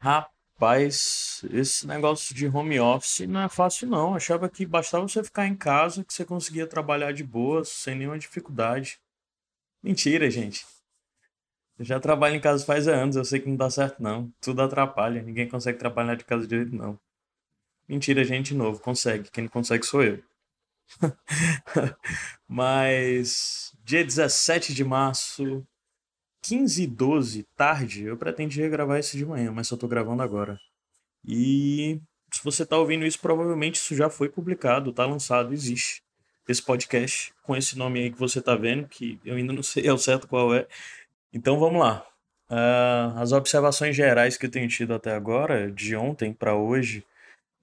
Rapaz, esse negócio de home office não é fácil não. Achava que bastava você ficar em casa que você conseguia trabalhar de boa, sem nenhuma dificuldade. Mentira, gente. Eu já trabalho em casa faz anos, eu sei que não dá certo não. Tudo atrapalha, ninguém consegue trabalhar de casa direito não. Mentira, gente, novo, consegue. Quem não consegue sou eu. Mas dia 17 de março, 15 e 12, tarde, eu pretendia gravar isso de manhã, mas só tô gravando agora. E se você tá ouvindo isso, provavelmente isso já foi publicado, tá lançado, existe. Esse podcast com esse nome aí que você tá vendo, que eu ainda não sei ao certo qual é. Então vamos lá. Uh, as observações gerais que eu tenho tido até agora, de ontem para hoje,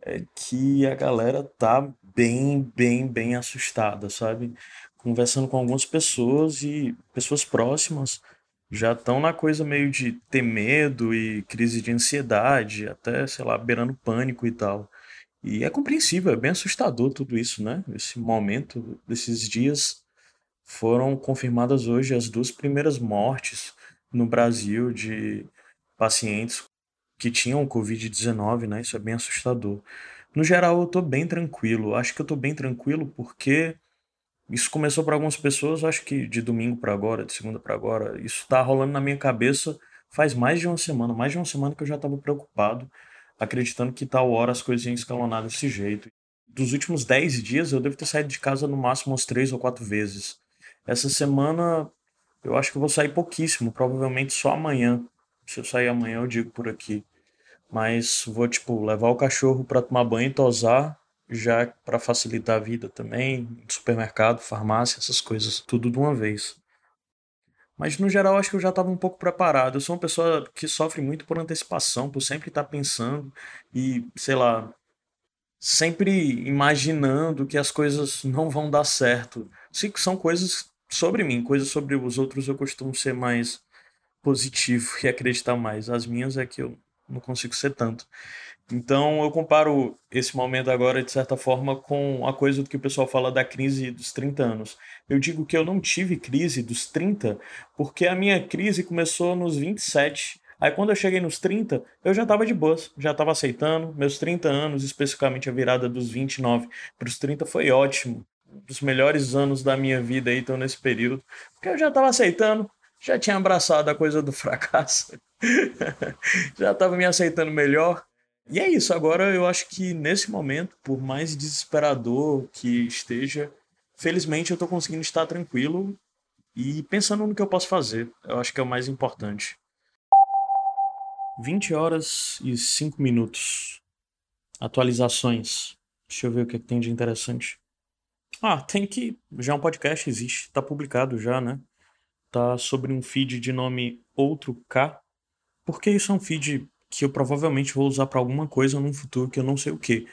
é que a galera tá bem, bem, bem assustada, sabe? Conversando com algumas pessoas e pessoas próximas já estão na coisa meio de ter medo e crise de ansiedade, até, sei lá, beirando pânico e tal. E é compreensível, é bem assustador tudo isso, né? Esse momento, desses dias, foram confirmadas hoje as duas primeiras mortes no Brasil de pacientes que tinham Covid-19, né? Isso é bem assustador. No geral, eu tô bem tranquilo. Acho que eu tô bem tranquilo porque isso começou para algumas pessoas, acho que de domingo para agora, de segunda para agora. Isso tá rolando na minha cabeça faz mais de uma semana, mais de uma semana que eu já tava preocupado, acreditando que tal hora as coisas iam escalonar desse jeito. Dos últimos 10 dias, eu devo ter saído de casa no máximo umas 3 ou 4 vezes. Essa semana, eu acho que eu vou sair pouquíssimo, provavelmente só amanhã. Se eu sair amanhã, eu digo por aqui. Mas vou, tipo, levar o cachorro para tomar banho e tosar, já para facilitar a vida também. Supermercado, farmácia, essas coisas, tudo de uma vez. Mas no geral, acho que eu já estava um pouco preparado. Eu sou uma pessoa que sofre muito por antecipação, por sempre estar tá pensando e, sei lá, sempre imaginando que as coisas não vão dar certo. São coisas sobre mim, coisas sobre os outros eu costumo ser mais positivo e acreditar mais. As minhas é que eu não consigo ser tanto. Então eu comparo esse momento agora, de certa forma, com a coisa do que o pessoal fala da crise dos 30 anos. Eu digo que eu não tive crise dos 30 porque a minha crise começou nos 27. Aí quando eu cheguei nos 30, eu já estava de boas, já estava aceitando. Meus 30 anos, especificamente a virada dos 29 para os 30, foi ótimo. Um dos melhores anos da minha vida aí estão nesse período. Porque eu já estava aceitando, já tinha abraçado a coisa do fracasso, já estava me aceitando melhor. E é isso, agora eu acho que nesse momento, por mais desesperador que esteja, felizmente eu estou conseguindo estar tranquilo e pensando no que eu posso fazer. Eu acho que é o mais importante. 20 horas e 5 minutos. Atualizações. Deixa eu ver o que, é que tem de interessante. Ah, tem que. Já um podcast existe, tá publicado já, né? tá sobre um feed de nome Outro K, porque isso é um feed que eu provavelmente vou usar para alguma coisa no futuro que eu não sei o que.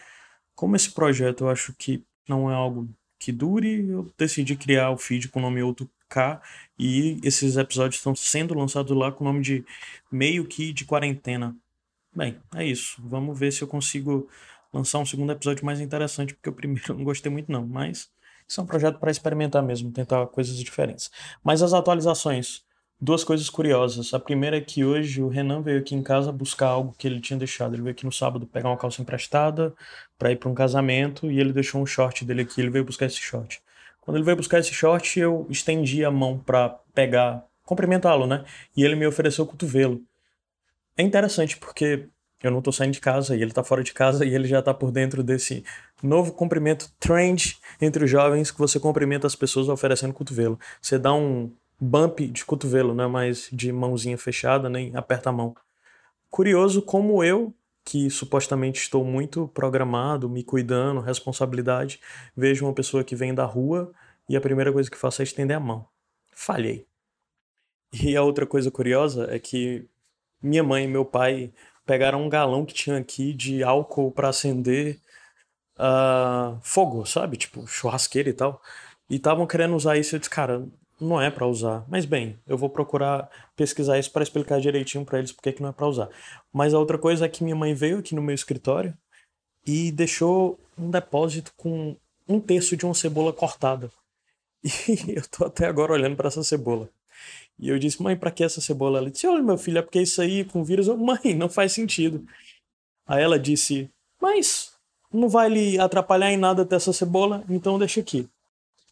Como esse projeto eu acho que não é algo que dure, eu decidi criar o feed com o nome Outro K e esses episódios estão sendo lançados lá com o nome de Meio que de Quarentena. Bem, é isso. Vamos ver se eu consigo lançar um segundo episódio mais interessante, porque o primeiro eu não gostei muito não, mas isso é um projeto para experimentar mesmo, tentar coisas diferentes. Mas as atualizações, duas coisas curiosas. A primeira é que hoje o Renan veio aqui em casa buscar algo que ele tinha deixado. Ele veio aqui no sábado pegar uma calça emprestada para ir para um casamento e ele deixou um short dele aqui. Ele veio buscar esse short. Quando ele veio buscar esse short, eu estendi a mão para pegar, cumprimentá-lo, né? E ele me ofereceu o cotovelo. É interessante porque eu não tô saindo de casa e ele tá fora de casa e ele já tá por dentro desse novo cumprimento trend entre os jovens que você cumprimenta as pessoas oferecendo cotovelo. Você dá um bump de cotovelo, não é mais de mãozinha fechada, nem aperta a mão. Curioso como eu, que supostamente estou muito programado, me cuidando, responsabilidade, vejo uma pessoa que vem da rua e a primeira coisa que faço é estender a mão. Falhei. E a outra coisa curiosa é que minha mãe e meu pai pegaram um galão que tinha aqui de álcool para acender uh, fogo, sabe? Tipo, churrasqueira e tal. E estavam querendo usar isso. Eu disse, cara, não é para usar. Mas bem, eu vou procurar pesquisar isso para explicar direitinho para eles porque que não é para usar. Mas a outra coisa é que minha mãe veio aqui no meu escritório e deixou um depósito com um terço de uma cebola cortada. E eu tô até agora olhando para essa cebola. E eu disse, mãe, pra que essa cebola? Ela disse, olha, meu filho, é porque isso aí com vírus. Eu, mãe, não faz sentido. Aí ela disse, mas não vai lhe atrapalhar em nada ter essa cebola, então deixa aqui.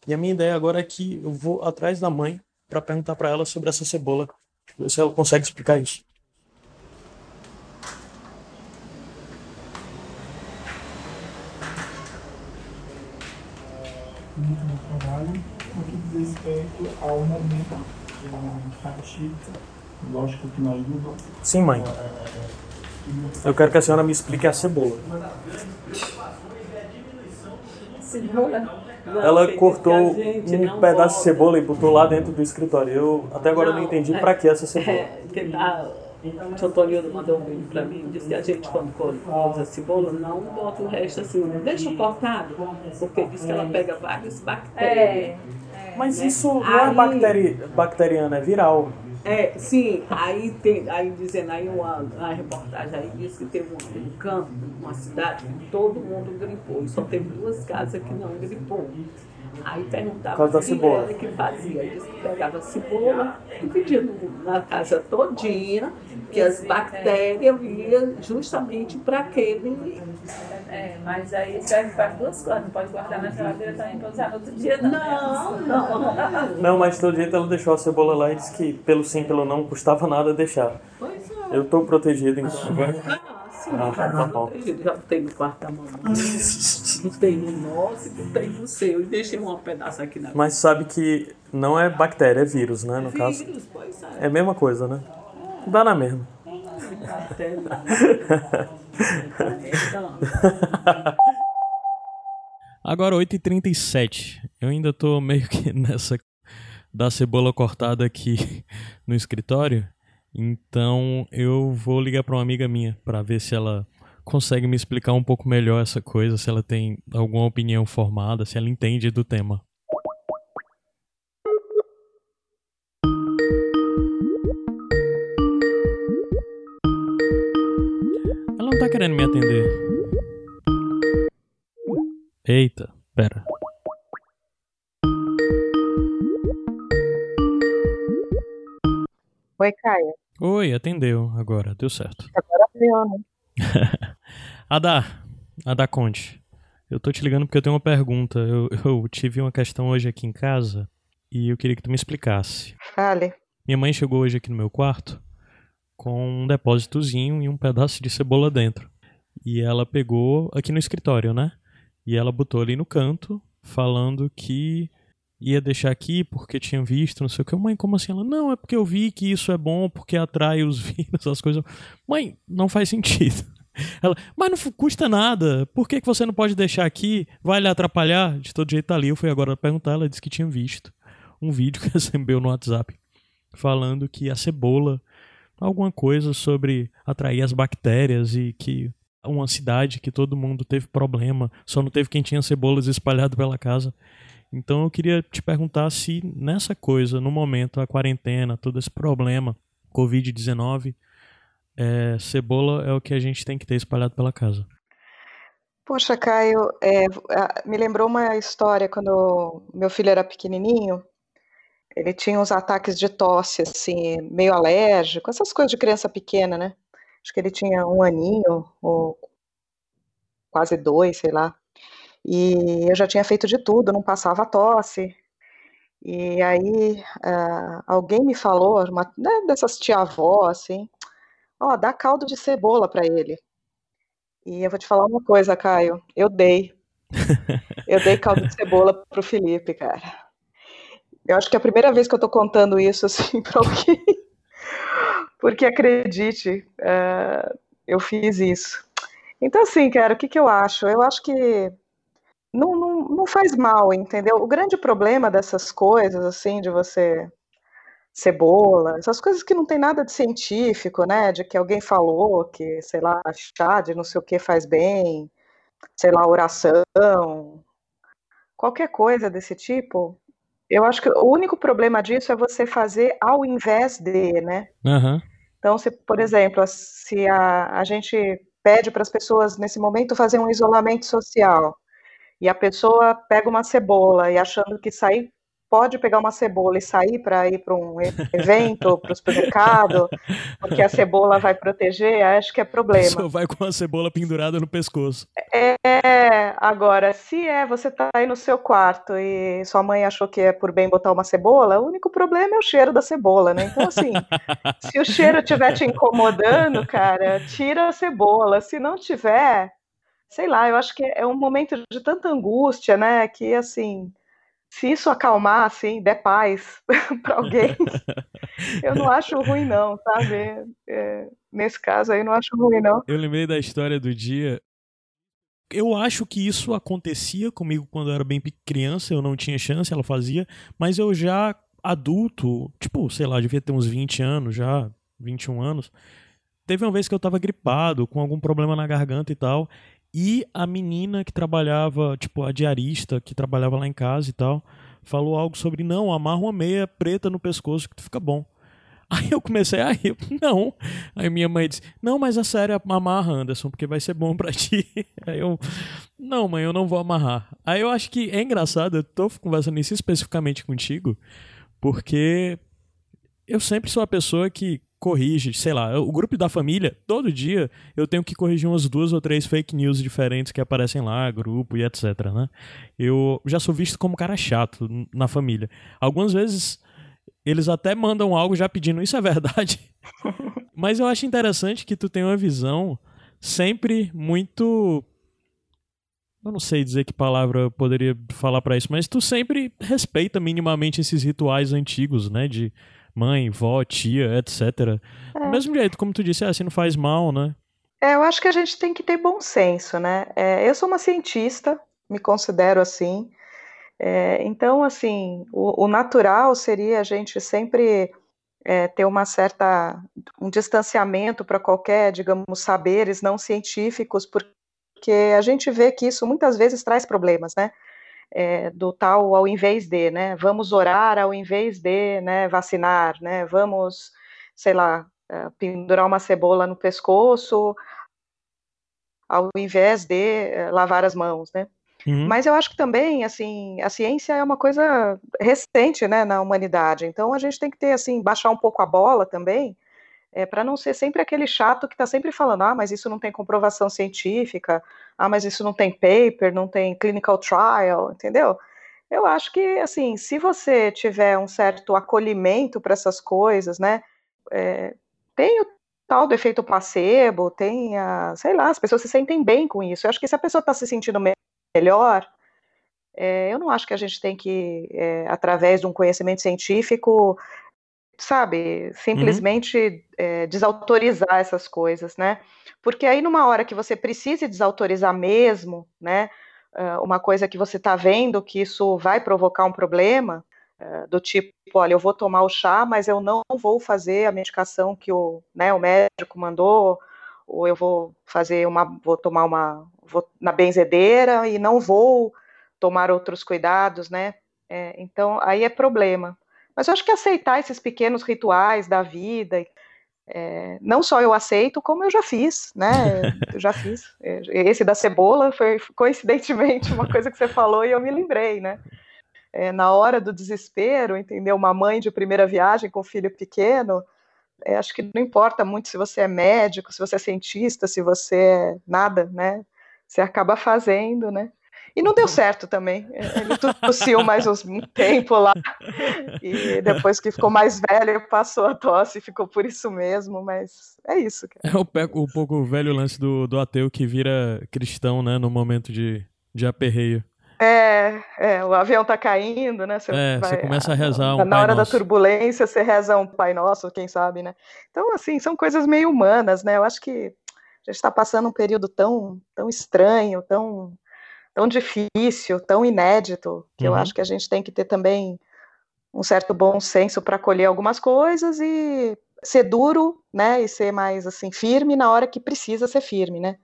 E a minha ideia agora é que eu vou atrás da mãe para perguntar para ela sobre essa cebola, ver se ela consegue explicar isso. muito no trabalho, no que diz respeito ao momento faz lógico que não Sim, mãe. Eu quero que a senhora me explique a cebola. Cebola? Não, Ela cortou um não pedaço de cebola e botou lá dentro do escritório. Eu até agora não, entendi é- pra que essa cebola. É, que a, o seu Tonildo mandou um vídeo pra mim, disse que a gente quando usa cebola, não bota o resto assim, não deixa cortado, porque diz que ela pega várias bactérias. Mas isso não é bacteri... bacteriano, é viral. É, sim, aí tem, aí dizendo aí uma, uma reportagem aí diz que teve um, um campo, uma cidade que todo mundo gripou, e só teve duas casas que não gripou. Aí perguntava se cebola. era que fazia. Diz que pegava a cebola, dividia no- na casa todinha, que as bactérias iam justamente para aquele. É, mas aí serve para duas coisas. Não pode guardar na geladeira também para usar no outro dia, não. né? Não, não. Não, mas todo jeito ela deixou a cebola lá e disse que pelo sim, pelo não, custava nada deixar. Pois é. Eu tô protegido então. Ah, sim, Ah, tá bom. já tem no quarto da mamãe, não tem no nosso e não tem no seu. E deixei um pedaço aqui na Mas sabe que não é bactéria, é vírus, né? No caso. Vírus, pois É a mesma coisa, né? Dá na mesma. Agora 8h37. Eu ainda tô meio que nessa da cebola cortada aqui no escritório. Então eu vou ligar para uma amiga minha para ver se ela consegue me explicar um pouco melhor essa coisa, se ela tem alguma opinião formada, se ela entende do tema. Querendo me atender. Eita, pera. Oi, Caia. Oi, atendeu agora, deu certo. Agora deu, né? Adá, Adá Conte, eu tô te ligando porque eu tenho uma pergunta. Eu, eu tive uma questão hoje aqui em casa e eu queria que tu me explicasse. Fale. Minha mãe chegou hoje aqui no meu quarto com um depósitozinho e um pedaço de cebola dentro. E ela pegou aqui no escritório, né? E ela botou ali no canto, falando que ia deixar aqui porque tinha visto, não sei o que. Mãe, como assim? Ela, não, é porque eu vi que isso é bom porque atrai os vírus, as coisas. Mãe, não faz sentido. Ela, mas não custa nada. Por que, que você não pode deixar aqui? Vai lhe atrapalhar? De todo jeito tá ali. Eu fui agora perguntar, ela disse que tinha visto um vídeo que recebeu no WhatsApp falando que a cebola, alguma coisa sobre atrair as bactérias e que uma cidade que todo mundo teve problema, só não teve quem tinha cebolas espalhado pela casa. Então eu queria te perguntar se nessa coisa, no momento, a quarentena, todo esse problema, Covid-19, é, cebola é o que a gente tem que ter espalhado pela casa. Poxa, Caio, é, me lembrou uma história quando meu filho era pequenininho. Ele tinha uns ataques de tosse, assim, meio alérgico, essas coisas de criança pequena, né? Acho que ele tinha um aninho, ou quase dois, sei lá. E eu já tinha feito de tudo, não passava tosse. E aí, ah, alguém me falou, uma, né, dessas tia-avó, assim, ó, dá caldo de cebola para ele. E eu vou te falar uma coisa, Caio, eu dei. Eu dei caldo de cebola pro Felipe, cara. Eu acho que é a primeira vez que eu tô contando isso, assim, pra alguém. Porque acredite, eh, eu fiz isso. Então, assim, cara, o que que eu acho? Eu acho que não, não, não faz mal, entendeu? O grande problema dessas coisas, assim, de você cebola, essas coisas que não tem nada de científico, né? De que alguém falou que, sei lá, chá de não sei o que faz bem, sei lá, oração, qualquer coisa desse tipo. Eu acho que o único problema disso é você fazer ao invés de, né? Aham. Então, se, por exemplo, se a, a gente pede para as pessoas nesse momento fazer um isolamento social e a pessoa pega uma cebola e achando que sair pode pegar uma cebola e sair para ir para um evento, para o supermercado, porque a cebola vai proteger, acho que é problema. Só vai com a cebola pendurada no pescoço. É, agora, se é você tá aí no seu quarto e sua mãe achou que é por bem botar uma cebola, o único problema é o cheiro da cebola, né? Então, assim, se o cheiro estiver te incomodando, cara, tira a cebola. Se não tiver, sei lá, eu acho que é um momento de tanta angústia, né? Que, assim, se isso acalmar, assim, der paz para alguém, eu não acho ruim, não, sabe? É, nesse caso aí, não acho ruim, não. Eu lembrei da história do dia. Eu acho que isso acontecia comigo quando eu era bem criança, eu não tinha chance, ela fazia, mas eu já adulto, tipo, sei lá, devia ter uns 20 anos já, 21 anos. Teve uma vez que eu tava gripado, com algum problema na garganta e tal, e a menina que trabalhava, tipo, a diarista que trabalhava lá em casa e tal, falou algo sobre: não, amarra uma meia preta no pescoço que tu fica bom. Aí eu comecei a rir, não. Aí minha mãe disse: Não, mas a sério, amarra, Anderson, porque vai ser bom para ti. Aí eu: Não, mãe, eu não vou amarrar. Aí eu acho que é engraçado, eu tô conversando isso especificamente contigo, porque eu sempre sou a pessoa que corrige, sei lá, o grupo da família, todo dia eu tenho que corrigir umas duas ou três fake news diferentes que aparecem lá, grupo e etc, né? Eu já sou visto como cara chato na família. Algumas vezes eles até mandam algo já pedindo isso é verdade. Mas eu acho interessante que tu tem uma visão sempre muito eu não sei dizer que palavra eu poderia falar para isso, mas tu sempre respeita minimamente esses rituais antigos, né, de mãe, vó, tia, etc. É. Do mesmo jeito, como tu disse, assim não faz mal, né? É, eu acho que a gente tem que ter bom senso, né? É, eu sou uma cientista, me considero assim. É, então, assim, o, o, natural seria a gente sempre é, ter uma certa um distanciamento para qualquer, digamos, saberes não científicos, porque a gente vê que isso muitas vezes traz problemas, né? É, do tal ao invés de, né? Vamos orar ao invés de, né? Vacinar, né? Vamos, sei lá, é, pendurar uma cebola no pescoço ao invés de é, lavar as mãos, né? Uhum. Mas eu acho que também, assim, a ciência é uma coisa recente, né, na humanidade. Então a gente tem que ter, assim, baixar um pouco a bola também é, para não ser sempre aquele chato que está sempre falando, ah, mas isso não tem comprovação científica, ah, mas isso não tem paper, não tem clinical trial, entendeu? Eu acho que, assim, se você tiver um certo acolhimento para essas coisas, né, é, tem o tal do efeito placebo, tem a, sei lá, as pessoas se sentem bem com isso. Eu acho que se a pessoa está se sentindo melhor, é, eu não acho que a gente tem que, é, através de um conhecimento científico, sabe, simplesmente uhum. é, desautorizar essas coisas, né? Porque aí numa hora que você precise desautorizar mesmo, né, uma coisa que você está vendo que isso vai provocar um problema, do tipo, olha, eu vou tomar o chá, mas eu não vou fazer a medicação que o, né, o médico mandou, ou eu vou fazer uma, vou tomar uma, vou na benzedeira e não vou tomar outros cuidados, né? É, então aí é problema. Mas eu acho que aceitar esses pequenos rituais da vida, é, não só eu aceito, como eu já fiz, né? Eu já fiz. É, esse da cebola foi coincidentemente uma coisa que você falou e eu me lembrei, né? É, na hora do desespero, entendeu? Uma mãe de primeira viagem com filho pequeno, é, acho que não importa muito se você é médico, se você é cientista, se você é nada, né? Você acaba fazendo, né? E não deu certo também. Ele tossiu mais um tempo lá. E depois que ficou mais velho, passou a tosse e ficou por isso mesmo. Mas é isso. Cara. É o, o pouco velho lance do, do ateu que vira cristão, né? No momento de, de aperreio. É, é, o avião tá caindo, né? Você, é, vai, você começa a rezar um Na hora da turbulência, você reza um Pai Nosso, quem sabe, né? Então, assim, são coisas meio humanas, né? Eu acho que a gente está passando um período tão, tão estranho, tão tão difícil, tão inédito, que uhum. eu acho que a gente tem que ter também um certo bom senso para acolher algumas coisas e ser duro, né, e ser mais assim firme na hora que precisa ser firme, né?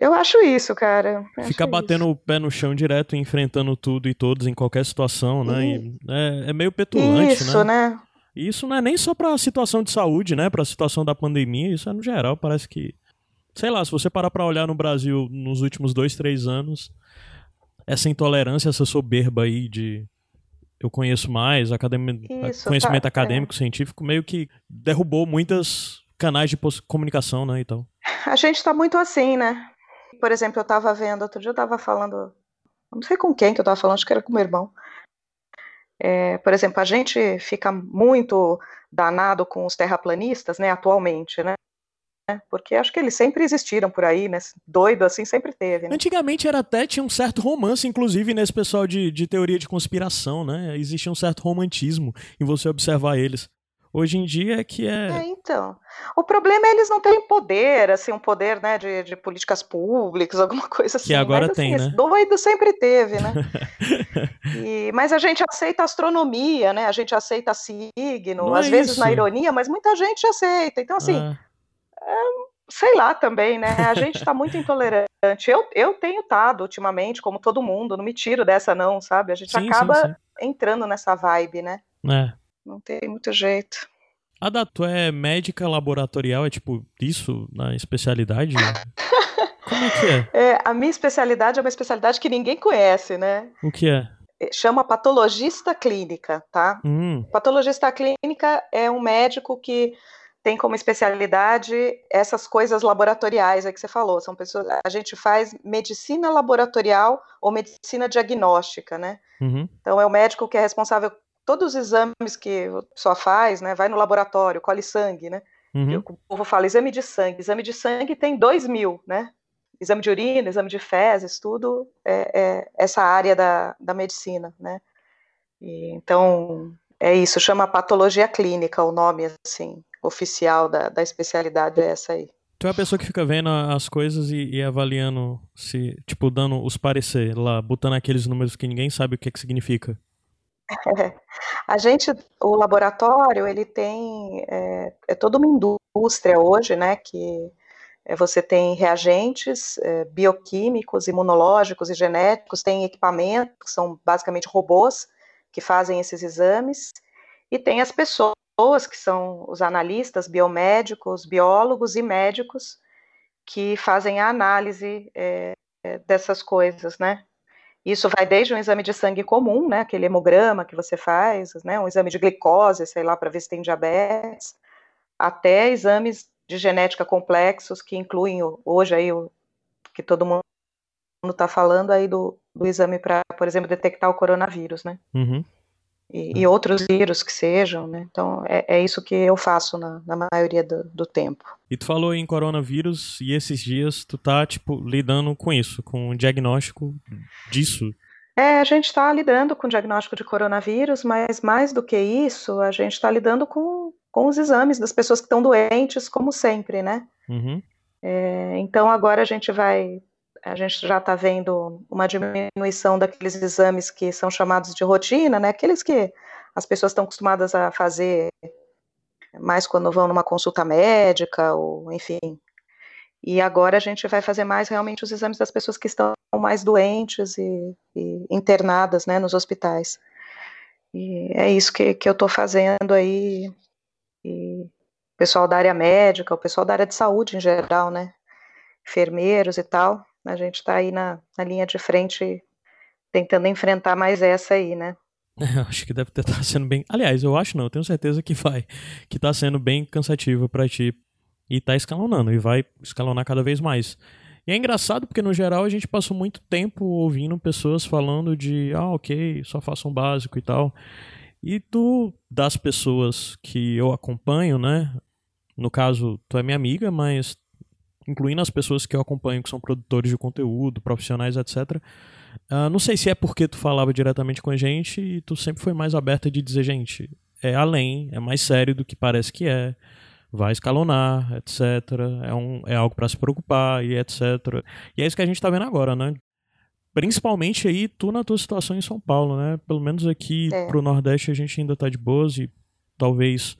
Eu acho isso, cara. Ficar batendo isso. o pé no chão direto, enfrentando tudo e todos em qualquer situação, né? E é, é, meio petulante, isso, né? né? isso não é nem só para a situação de saúde, né? Para a situação da pandemia, isso é no geral. Parece que sei lá, se você parar para olhar no Brasil nos últimos dois, três anos, essa intolerância, essa soberba aí de eu conheço mais, acadêmico, Isso, conhecimento tá, acadêmico, científico, meio que derrubou muitas canais de comunicação, né, e tal. A gente está muito assim, né? Por exemplo, eu estava vendo, outro dia eu estava falando, não sei com quem que eu estava falando, acho que era com meu irmão. É, por exemplo, a gente fica muito danado com os terraplanistas, né, atualmente, né? Porque acho que eles sempre existiram por aí, né? Doido assim sempre teve, né? Antigamente era até, tinha um certo romance, inclusive, nesse pessoal de, de teoria de conspiração, né? Existia um certo romantismo em você observar eles. Hoje em dia é que É, é. então. O problema é eles não terem poder, assim, um poder, né, de, de políticas públicas, alguma coisa assim. agora mas, assim, tem, esse né? Doido sempre teve, né? E- mas a gente aceita astronomia, né? A gente aceita signo, Não às é vezes isso. na ironia, mas muita gente aceita. Então, assim, Ah, sei lá também, né? A gente está muito intolerante. Eu, eu tenho estado ultimamente, como todo mundo, não me tiro dessa, não, sabe? A gente sim, acaba sim, sim. entrando nessa vibe, né? É. Não tem muito jeito. A da tu é médica laboratorial, é tipo isso na especialidade? Como é que é? É, a minha especialidade é uma especialidade que ninguém conhece, né? O que é? Chama patologista clínica, tá? Hum, Patologista clínica é um médico que tem como especialidade essas coisas laboratoriais aí que você falou. São pessoas, a gente faz medicina laboratorial ou medicina diagnóstica, né? uhum, Então é o médico que é responsável todos os exames que a pessoa faz, né? Vai no laboratório, colhe sangue, né? uhum. O povo fala exame de sangue. Exame de sangue tem dois mil, né? Exame de urina, exame de fezes, tudo é, é essa área da, da medicina, né? E, então, é isso, chama patologia clínica o nome, assim, oficial da, da especialidade é essa aí. Tu é a pessoa que fica vendo as coisas e, e avaliando se, tipo, dando os parecer lá, botando aqueles números que ninguém sabe o que é que significa. A gente, o laboratório, ele tem, é, é toda uma indústria hoje, né, que é, você tem reagentes é, bioquímicos, imunológicos e genéticos, tem equipamentos, que são basicamente robôs, que fazem esses exames, e tem as pessoas, que são os analistas, biomédicos, biólogos e médicos, que fazem a análise é, dessas coisas, né, isso vai desde um exame de sangue comum, né, aquele hemograma que você faz, né, um exame de glicose, sei lá, para ver se tem diabetes, até exames de genética complexos que incluem hoje aí o que todo mundo está falando aí do, do exame para, por exemplo, detectar o coronavírus, né, Uhum. E, e outros vírus que sejam, né. Então é, é isso que eu faço na, na maioria do, do tempo. E tu falou em coronavírus e esses dias tu tá, tipo, lidando com isso, com o diagnóstico disso. É, a gente está lidando com o diagnóstico de coronavírus, mas mais do que isso, a gente está lidando com, com os exames das pessoas que estão doentes, como sempre, né? Uhum. É, então agora a gente vai, a gente já está vendo uma diminuição daqueles exames que são chamados de rotina, né? Aqueles que as pessoas estão acostumadas a fazer mais quando vão numa consulta médica, ou enfim. E agora a gente vai fazer mais realmente os exames das pessoas que estão mais doentes e, e internadas, né, nos hospitais. E é isso que, que eu estou fazendo aí. E o pessoal da área médica, o pessoal da área de saúde em geral, né, enfermeiros e tal, a gente está aí na, na linha de frente tentando enfrentar mais essa aí, né. Eu acho que deve estar sendo bem. Aliás, eu acho não, eu tenho certeza que vai. Que tá sendo bem cansativo pra ti. E tá escalonando, e vai escalonar cada vez mais. E é engraçado porque, no geral, a gente passou muito tempo ouvindo pessoas falando de, ah, ok, só faça um básico e tal. E tu, das pessoas que eu acompanho, né? No caso, tu é minha amiga, mas incluindo as pessoas que eu acompanho que são produtores de conteúdo, profissionais, etc. Uh, não sei se é porque tu falava diretamente com a gente e tu sempre foi mais aberta de dizer, gente, é além, é mais sério do que parece que é, vai escalonar, etc. É, um, é algo para se preocupar e etc. E é isso que a gente tá vendo agora, né? Principalmente aí, tu na tua situação em São Paulo, né? Pelo menos aqui É. pro Nordeste a gente ainda tá de boas e talvez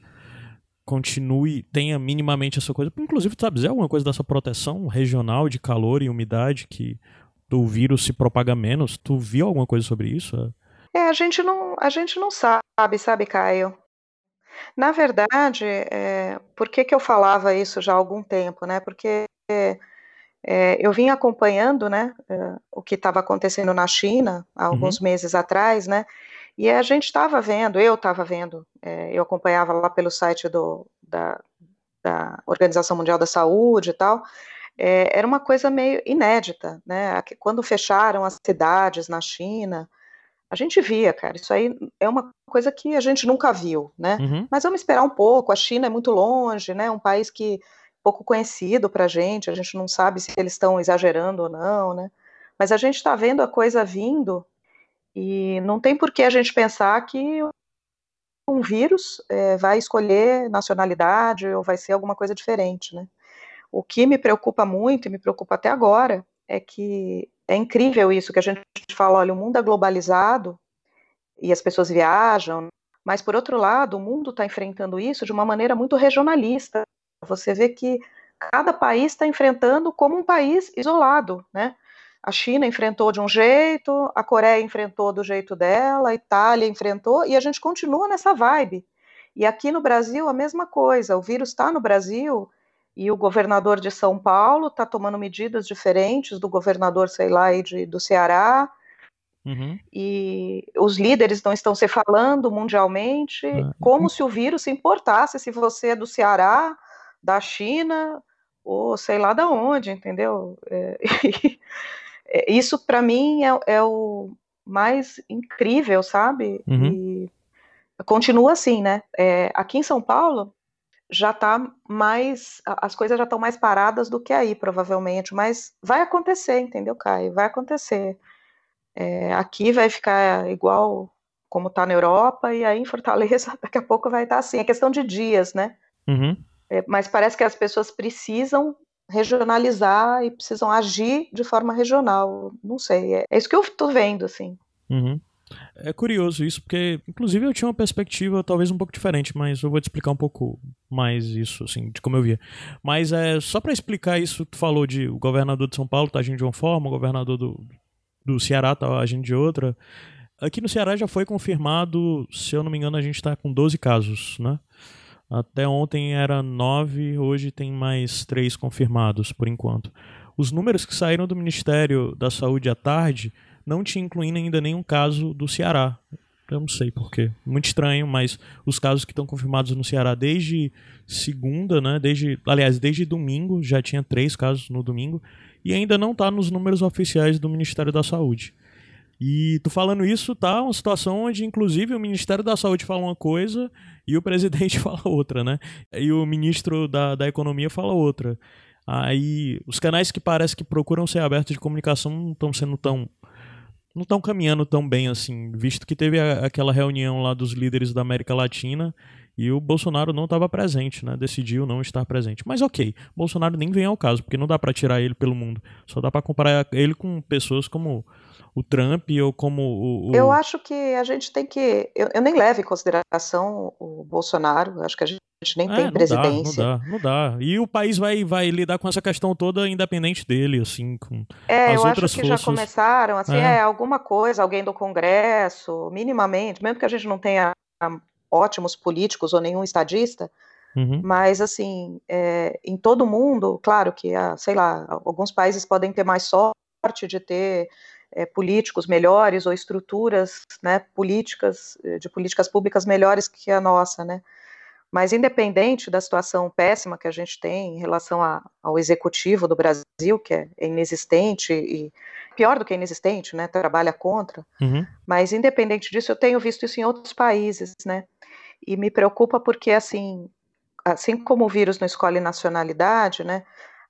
continue, tenha minimamente essa coisa. Inclusive, sabe dizer alguma coisa dessa proteção regional de calor e umidade que o vírus se propaga menos? Tu viu alguma coisa sobre isso? É, a gente não, a gente não sabe, sabe, Caio? Na verdade, é, por que, que eu falava isso já há algum tempo, né? Porque é, eu vim acompanhando, né, é, o que estava acontecendo na China há alguns meses atrás, né? E a gente estava vendo, eu estava vendo, é, eu acompanhava lá pelo site do, da, da Organização Mundial da Saúde e tal, é, era uma coisa meio inédita, né? Quando fecharam as cidades na China, a gente via, cara, isso aí é uma coisa que a gente nunca viu, né? Uhum. Mas vamos esperar um pouco, a China é muito longe, né? Um país que pouco conhecido para a gente, a gente não sabe se eles estão exagerando ou não, né? Mas a gente está vendo a coisa vindo e não tem por que a gente pensar que um vírus é, vai escolher nacionalidade ou vai ser alguma coisa diferente, né? O que me preocupa muito, e me preocupa até agora, é que é incrível isso que a gente fala, olha, o mundo é globalizado e as pessoas viajam, mas por outro lado, o mundo está enfrentando isso de uma maneira muito regionalista. Você vê que cada país está enfrentando como um país isolado, né? A China enfrentou de um jeito, a Coreia enfrentou do jeito dela, a Itália enfrentou, e a gente continua nessa vibe. E aqui no Brasil, a mesma coisa. O vírus está no Brasil e o governador de São Paulo está tomando medidas diferentes do governador, sei lá, de, do Ceará. Uhum. E os líderes não estão se falando mundialmente, uhum. como se o vírus se importasse se você é do Ceará, da China, ou sei lá da onde, entendeu? É, É, isso para mim é, é, o mais incrível, sabe? Uhum. E continua assim, né? É, aqui em São Paulo já está mais, as coisas já estão mais paradas do que aí, provavelmente, mas vai acontecer, entendeu, Caio? Vai acontecer. É, aqui vai ficar igual como está na Europa, e aí em Fortaleza daqui a pouco vai estar tá assim. É questão de dias, né? Uhum. É, mas parece que as pessoas precisam regionalizar e precisam agir de forma regional. Não sei, é, é isso que eu estou vendo, assim. Uhum. É curioso isso, porque, inclusive, eu tinha uma perspectiva talvez um pouco diferente, mas eu vou te explicar um pouco mais isso, assim, de como eu via. Mas é só para explicar isso, tu falou de o governador de São Paulo tá agindo de uma forma, o governador do, do Ceará tá agindo de outra. Aqui no Ceará já foi confirmado, se eu não me engano, a gente está com 12 casos, né? Até ontem era nove, hoje tem mais três confirmados por enquanto. Os números que saíram do Ministério da Saúde à tarde não te incluindo ainda nenhum caso do Ceará. Eu não sei porquê. Muito estranho, mas os casos que estão confirmados no Ceará desde segunda, né? Desde, aliás, desde domingo, já tinha três casos no domingo, e ainda não está nos números oficiais do Ministério da Saúde. E tu falando isso, tá uma situação onde, inclusive, o Ministério da Saúde fala uma coisa e o presidente fala outra, né? E o ministro da, da Economia fala outra. Aí os canais que parece que procuram ser abertos de comunicação não estão sendo tão. não estão caminhando tão bem assim, visto que teve a, aquela reunião lá dos líderes da América Latina e o Bolsonaro não estava presente, né? Decidiu não estar presente. Mas ok, Bolsonaro nem vem ao caso, porque não dá para tirar ele pelo mundo. Só dá para comparar ele com pessoas como o Trump ou como o, o... Eu acho que a gente tem que. Eu, eu, nem levo em consideração o Bolsonaro, acho que a gente nem é, tem presidência. Dá, não dá, não dá. E o país vai, vai lidar com essa questão toda independente dele, assim, com é, as eu outras acho que forças. já começaram, assim, é. é. alguma coisa, alguém do Congresso, minimamente, mesmo que a gente não tenha ótimos políticos ou nenhum estadista, Uhum. Mas, assim, é, em todo mundo, claro que, sei lá, alguns países podem ter mais sorte de ter é, políticos melhores ou estruturas né, políticas, eh, de políticas públicas melhores que a nossa, né? Mas independente da situação péssima que a gente tem em relação a, ao executivo do Brasil, que é inexistente e pior do que inexistente, né, trabalha contra, uhum. mas independente disso, eu tenho visto isso em outros países, né, e me preocupa porque, assim, assim como o vírus não escolhe nacionalidade, né,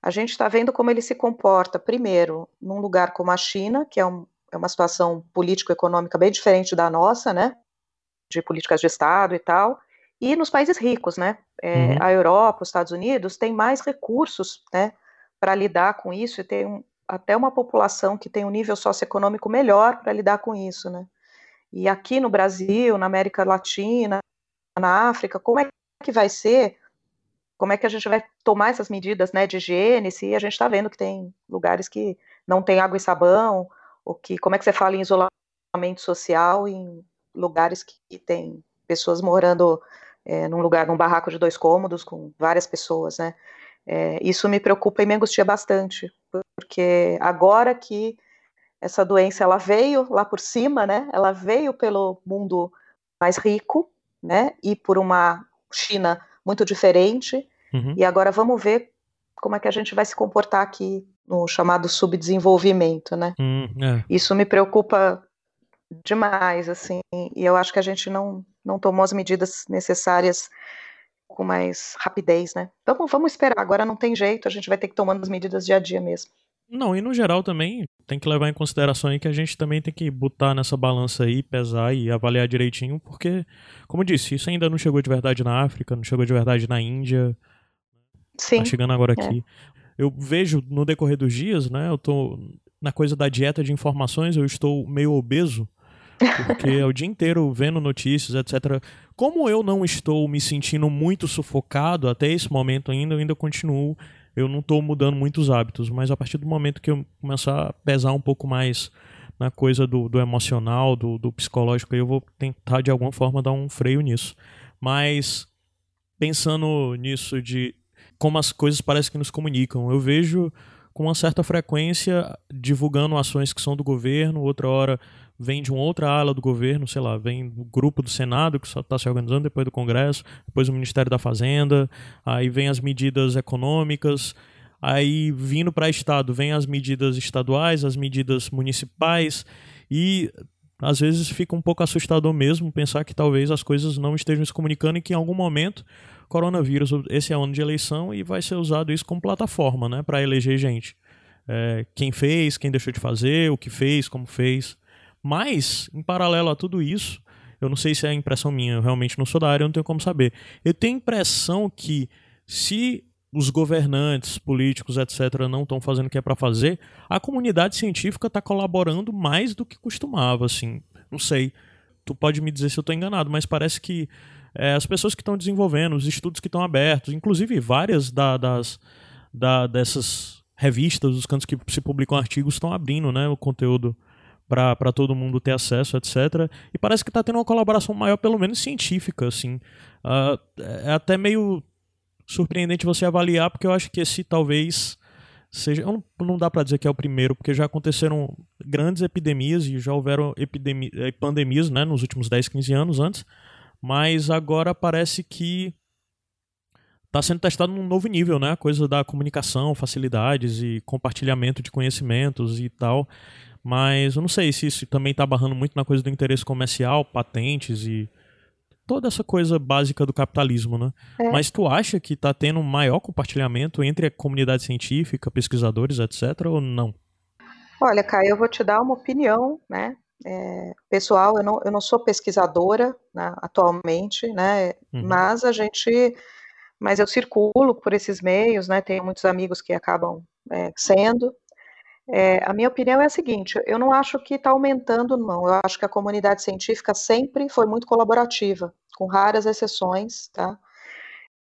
a gente está vendo como ele se comporta, primeiro, num lugar como a China, que é, um, é uma situação político-econômica bem diferente da nossa, né? De políticas de Estado e tal, e nos países ricos, né? É, uhum. A Europa, os Estados Unidos têm mais recursos, né? Para lidar com isso e tem um, até uma população que tem um nível socioeconômico melhor para lidar com isso, né? E aqui no Brasil, na América Latina, na África, como é que vai ser como é que a gente vai tomar essas medidas né, de higiene, se a gente está vendo que tem lugares que não tem água e sabão, ou que como é que você fala em isolamento social em lugares que tem pessoas morando é, num lugar, num barraco de dois cômodos com várias pessoas, né? É, isso me preocupa e me angustia bastante, porque agora que essa doença ela veio lá por cima, né? Ela veio pelo mundo mais rico, né? E por uma China muito diferente. Uhum. E agora vamos ver como é que a gente vai se comportar aqui no chamado subdesenvolvimento, né? Hum, é. Isso me preocupa demais, assim, e eu acho que a gente não, não tomou as medidas necessárias com mais rapidez, né? Então vamos esperar, agora não tem jeito, a gente vai ter que tomar as medidas dia a dia mesmo. Não, e no geral também tem que levar em consideração aí que a gente também tem que botar nessa balança aí, pesar e avaliar direitinho, porque, como eu disse, isso ainda não chegou de verdade na África, não chegou de verdade na Índia. Sim. Tá chegando agora aqui. É. Eu vejo no decorrer dos dias, né? Eu tô na coisa da dieta de informações, eu estou meio obeso. Porque é o dia inteiro vendo notícias, etc. Como eu não estou me sentindo muito sufocado até esse momento ainda, eu ainda continuo. Eu não estou mudando muitos hábitos, mas a partir do momento que eu começar a pesar um pouco mais na coisa do, do emocional, do, do psicológico, eu vou tentar de alguma forma dar um freio nisso. Mas pensando nisso de como as coisas parecem que nos comunicam, eu vejo com uma certa frequência divulgando ações que são do governo, outra hora vem de uma outra ala do governo, sei lá, vem do grupo do Senado que está se organizando depois do Congresso, depois o Ministério da Fazenda, aí vem as medidas econômicas, aí vindo para Estado vem as medidas estaduais, as medidas municipais e às vezes fica um pouco assustador mesmo pensar que talvez as coisas não estejam se comunicando e que em algum momento coronavírus, esse é ano de eleição e vai ser usado isso como plataforma, né, para eleger gente. É, quem fez, quem deixou de fazer, o que fez, como fez. Mas, em paralelo a tudo isso, eu não sei se é impressão minha, eu realmente não sou da área, eu não tenho como saber. Eu tenho a impressão que se os governantes, políticos, etc., não estão fazendo o que é para fazer, a comunidade científica está colaborando mais do que costumava, assim. Não sei. Tu pode me dizer se eu estou enganado, mas parece que é, as pessoas que estão desenvolvendo, os estudos que estão abertos, inclusive várias da, das da, dessas revistas, os cantos que se publicam artigos estão abrindo né, o conteúdo para todo mundo ter acesso, etc. E parece que está tendo uma colaboração maior, pelo menos científica, assim. Uh, é até meio surpreendente você avaliar, porque eu acho que esse talvez seja. Não, não dá para dizer que é o primeiro, porque já aconteceram grandes epidemias e já houveram epidemi, eh, pandemias né, nos últimos 10, 15 anos antes, mas agora parece que está sendo testado num novo nível, né? A coisa da comunicação, facilidades e compartilhamento de conhecimentos e tal. Mas eu não sei se isso também está barrando muito na coisa do interesse comercial, patentes e toda essa coisa básica do capitalismo, né? É. Mas tu acha que está tendo um maior compartilhamento entre a comunidade científica, pesquisadores, etc., ou não? Olha, Caio, eu vou te dar uma opinião, né? É, pessoal, eu não, eu não sou pesquisadora né, atualmente, né? Uhum. Mas a gente, mas eu circulo por esses meios, né? Tenho muitos amigos que acabam é, sendo, é, a minha opinião é a seguinte: eu não acho que está aumentando, não. Eu acho que a comunidade científica sempre foi muito colaborativa, com raras exceções, tá?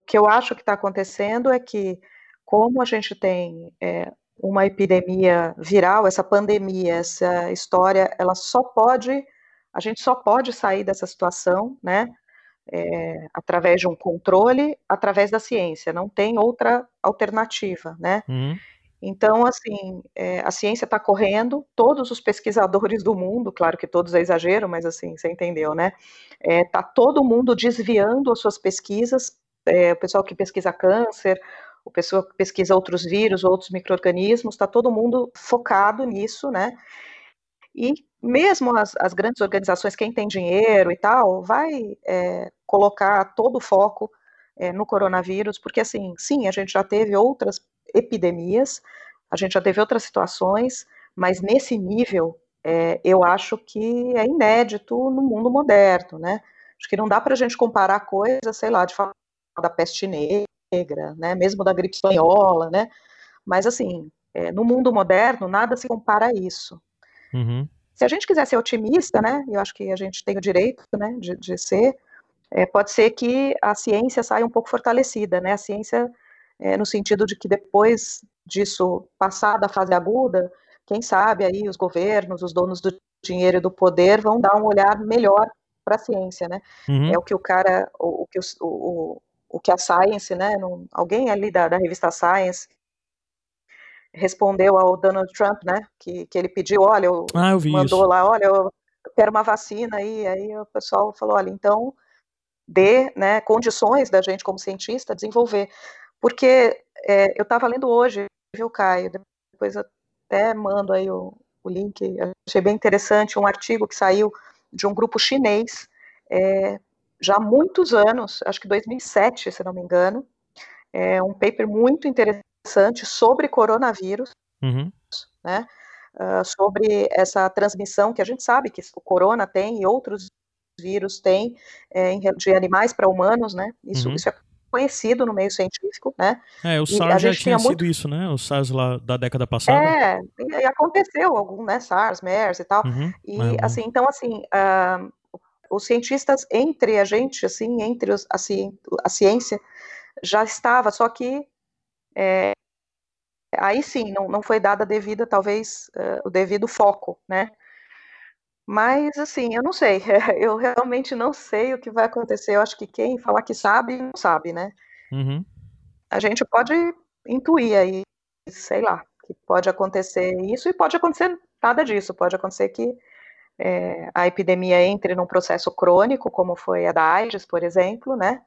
O que eu acho que está acontecendo é que, como a gente tem é, uma epidemia viral, essa pandemia, essa história, ela só pode, a gente só pode sair dessa situação, né? É, através de um controle, através da ciência. Não tem outra alternativa, né? Uhum. Então, assim, é, a ciência está correndo, todos os pesquisadores do mundo, claro que todos é exagero, mas assim, você entendeu, né? Está é, tá todo mundo desviando as suas pesquisas, é, o pessoal que pesquisa câncer, o pessoal que pesquisa outros vírus, outros micro-organismos, está todo mundo focado nisso, né? E mesmo as, as, grandes organizações, quem tem dinheiro e tal, vai é, colocar todo o foco é, no coronavírus, porque assim, sim, a gente já teve outras epidemias, a gente já teve outras situações, mas nesse nível é, eu acho que é inédito no mundo moderno, né? Acho que não dá para a gente comparar coisas, sei lá, de falar da peste negra, né? Mesmo da gripe espanhola, né? Mas assim, é, no mundo moderno nada se compara a isso. Uhum. Se a gente quiser ser otimista, né? Eu acho que a gente tem o direito, né, de, de ser. É, pode ser que a ciência saia um pouco fortalecida, né? A ciência é, no sentido de que depois disso passar da fase aguda, quem sabe aí os governos, os donos do dinheiro e do poder vão dar um olhar melhor para a ciência, né? Uhum. É o que o cara, o, o que o, o, o que a Science, né? alguém ali da, da revista Science respondeu ao Donald Trump, né? Que, que ele pediu, olha, eu, ah, eu mandou isso. lá, olha, eu quero uma vacina aí, aí o pessoal falou, olha, então dê né, condições da gente como cientista desenvolver, porque é, eu estava lendo hoje, viu, Caio? Depois eu até mando aí o, o link, achei bem interessante, um artigo que saiu de um grupo chinês, é, já há muitos anos, acho que 2007, se não me engano, é um paper muito interessante sobre coronavírus, uhum. né, uh, sobre essa transmissão que a gente sabe que o corona tem e outros vírus têm é, de animais para humanos, né, isso, uhum. isso é conhecido no meio científico, né? É, o SARS já tinha sido muito... isso, né? O SARS lá da década passada. É, e aconteceu algum, né? SARS, MERS e tal. Uhum. E é, assim, então assim, uh, os cientistas entre a gente, assim, entre os, a, ci, a ciência, já estava, só que é, aí sim, não, não foi dada devida, talvez, uh, o devido foco, né? Mas, assim, eu não sei, eu realmente não sei o que vai acontecer. Eu acho que quem falar que sabe, não sabe, né? Uhum. A gente pode intuir aí, sei lá, que pode acontecer isso e pode acontecer nada disso. Pode acontecer que é, a epidemia entre num processo crônico, como foi a da AIDS, por exemplo, né?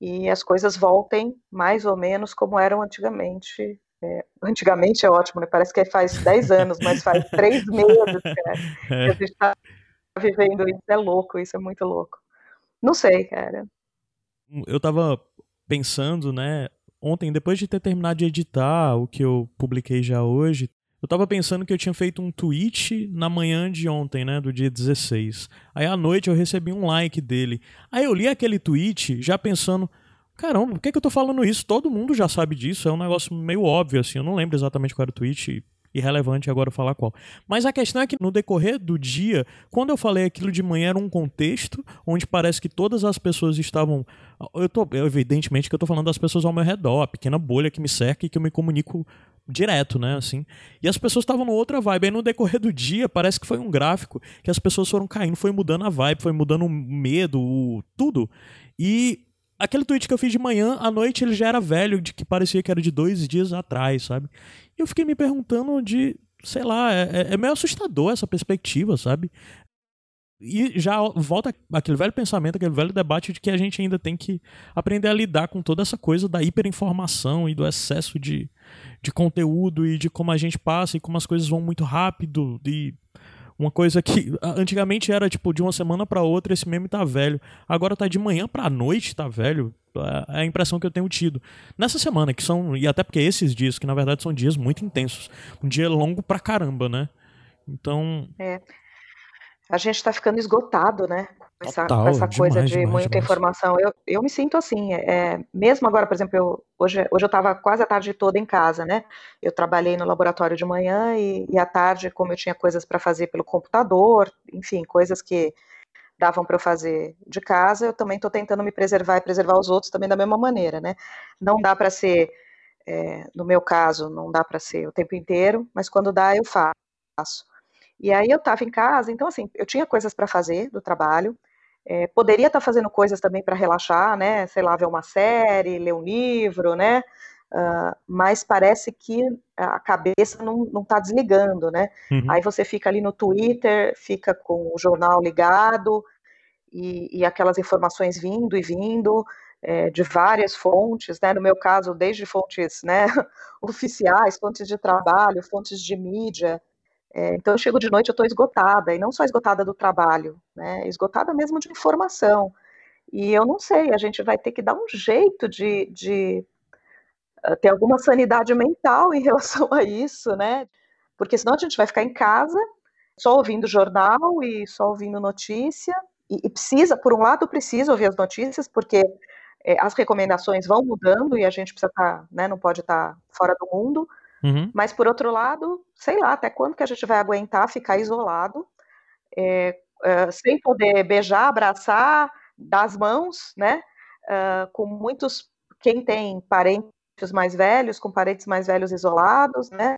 E as coisas voltem mais ou menos como eram antigamente, é, antigamente é ótimo, né? Parece que faz 10 anos, mas faz 3 meses que a gente está vivendo isso. É louco, isso é muito louco. Não sei, cara. Eu tava pensando, né? Ontem, depois de ter terminado de editar o que eu publiquei já hoje, eu tava pensando que eu tinha feito um tweet na manhã de ontem, né, do dia 16. Aí à noite eu recebi um like dele. Aí eu li aquele tweet já pensando, caramba, por que, que eu tô falando isso? Todo mundo já sabe disso, é um negócio meio óbvio, assim. Eu não lembro exatamente qual era o tweet, irrelevante agora falar qual. Mas a questão é que no decorrer do dia, quando eu falei aquilo de manhã, era um contexto onde parece que todas as pessoas estavam. Eu tô, evidentemente que eu tô falando das pessoas ao meu redor, a pequena bolha que me cerca e que eu me comunico direto, né, assim. E as pessoas estavam outra vibe. Aí no decorrer do dia, parece que foi um gráfico que as pessoas foram caindo, foi mudando a vibe, foi mudando o medo, o, tudo. E aquele tweet que eu fiz de manhã, à noite ele já era velho, de que parecia que era de dois dias atrás, sabe? E eu fiquei me perguntando de, sei lá, é, é, é meio assustador essa perspectiva, sabe? E já volta aquele velho pensamento, aquele velho debate de que a gente ainda tem que aprender a lidar com toda essa coisa da hiperinformação e do excesso de, de conteúdo e de como a gente passa e como as coisas vão muito rápido e uma coisa que antigamente era tipo de uma semana para outra esse meme tá velho. Agora tá de manhã para noite tá velho. É a impressão que eu tenho tido. Nessa semana, que são. E até porque esses dias, que na verdade são dias muito intensos. Um dia longo pra caramba, né? Então. É. A gente está ficando esgotado, né? Essa, Total, essa demais, coisa de demais, muita demais. informação. Eu, eu me sinto assim, é, mesmo agora, por exemplo, eu, hoje, hoje eu estava quase a tarde toda em casa, né? Eu trabalhei no laboratório de manhã e, e à tarde, como eu tinha coisas para fazer pelo computador, enfim, coisas que davam para eu fazer de casa, eu também estou tentando me preservar e preservar os outros também da mesma maneira, né? Não dá para ser, é, no meu caso, não dá para ser o tempo inteiro, mas quando dá, eu faço. E aí eu estava em casa, então assim, eu tinha coisas para fazer do trabalho, é, poderia estar tá fazendo coisas também para relaxar, né? Sei lá, ver uma série, ler um livro, né? Uh, mas parece que a cabeça não está desligando, né? Uhum. Aí você fica ali no Twitter, fica com o jornal ligado e, e aquelas informações vindo e vindo é, de várias fontes, né? No meu caso, desde fontes né, oficiais, fontes de trabalho, fontes de mídia, é, então eu chego de noite, eu estou esgotada, e não só esgotada do trabalho, né, esgotada mesmo de informação. E eu não sei, a gente vai ter que dar um jeito de, de uh, ter alguma sanidade mental em relação a isso, né? Porque senão a gente vai ficar em casa só ouvindo jornal e só ouvindo notícia. E, e precisa, por um lado, precisa ouvir as notícias, porque é, as recomendações vão mudando e a gente precisa estar, tá, né, não pode estar tá fora do mundo. Uhum. Mas, por outro lado, sei lá, até quando que a gente vai aguentar ficar isolado, é, é, sem poder beijar, abraçar, dar as mãos, né? Uh, com muitos, quem tem parentes mais velhos, com parentes mais velhos isolados, né?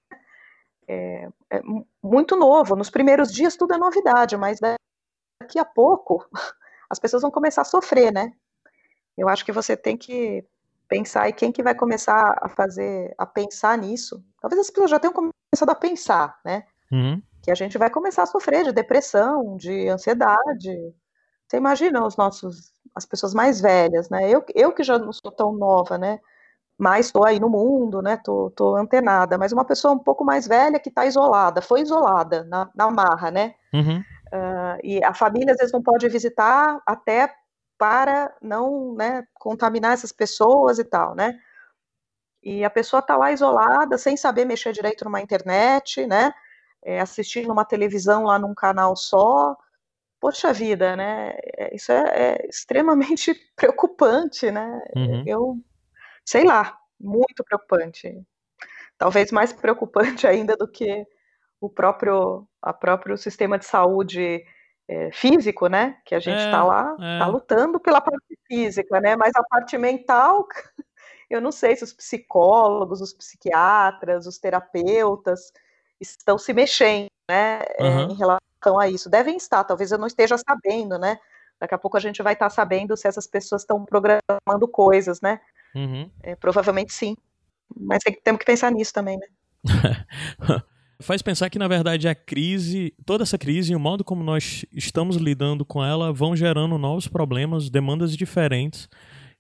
É, é muito novo. Nos primeiros dias tudo é novidade, mas daqui a pouco as pessoas vão começar a sofrer, né? Eu acho que você tem que pensar e quem que vai começar a fazer, a pensar nisso. Talvez as pessoas já tenham começado a pensar, né? Uhum. Que a gente vai começar a sofrer de depressão, de ansiedade. Você imagina os nossos, as pessoas mais velhas, né? Eu, eu que já não sou tão nova, né? Mas estou aí no mundo, né? Tô, tô antenada. Mas uma pessoa um pouco mais velha que está isolada, foi isolada na, na marra, né? Uhum. Uh, e a família às vezes não pode visitar até para não né, contaminar essas pessoas e tal, né? E a pessoa está lá isolada, sem saber mexer direito numa internet, né? É, assistindo uma televisão lá num canal só. Poxa vida, né? É, isso é, é extremamente preocupante, né? Uhum. Eu sei lá, muito preocupante. Talvez mais preocupante ainda do que o próprio, a próprio sistema de saúde é, físico, né? Que a gente está É, lá, está é. lutando pela parte física, né? Mas a parte mental, eu não sei se os psicólogos, os psiquiatras, os terapeutas estão se mexendo, né? Aham. em relação a isso. Devem estar, talvez eu não esteja sabendo, né? Daqui a pouco a gente vai estar sabendo se essas pessoas estão programando coisas, né? Uhum. É, provavelmente sim. Mas tem, temos que pensar nisso também, né? Faz pensar que, na verdade, a crise, toda essa crise e o modo como nós estamos lidando com ela vão gerando novos problemas, demandas diferentes.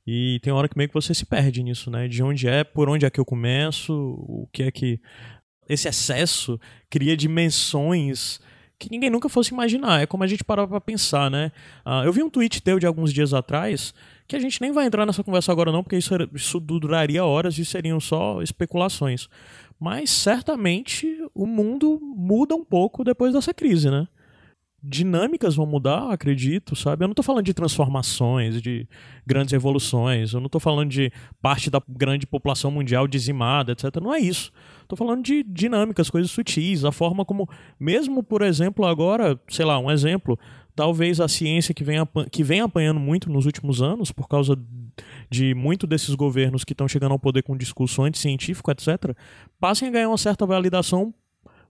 E tem hora que meio que você se perde nisso, né? De onde é, por onde é que eu começo, o que é que. Esse excesso cria dimensões que ninguém nunca fosse imaginar. É como a gente parava pra pensar, né? Ah, eu vi um tweet teu de alguns dias atrás, que a gente nem vai entrar nessa conversa agora não, porque isso, isso duraria horas e seriam só especulações. Mas certamente o mundo muda um pouco depois dessa crise, né? Dinâmicas vão mudar, acredito, sabe? Eu não tô falando de transformações, de grandes revoluções, eu não tô falando de parte da grande população mundial dizimada, etc. Não é isso. Tô falando de dinâmicas, coisas sutis, a forma como, mesmo por exemplo, agora, sei lá, um exemplo, talvez a ciência que vem, que vem apanhando muito nos últimos anos, por causa de muito desses governos que estão chegando ao poder com discurso anticientífico, etc., passem a ganhar uma certa validação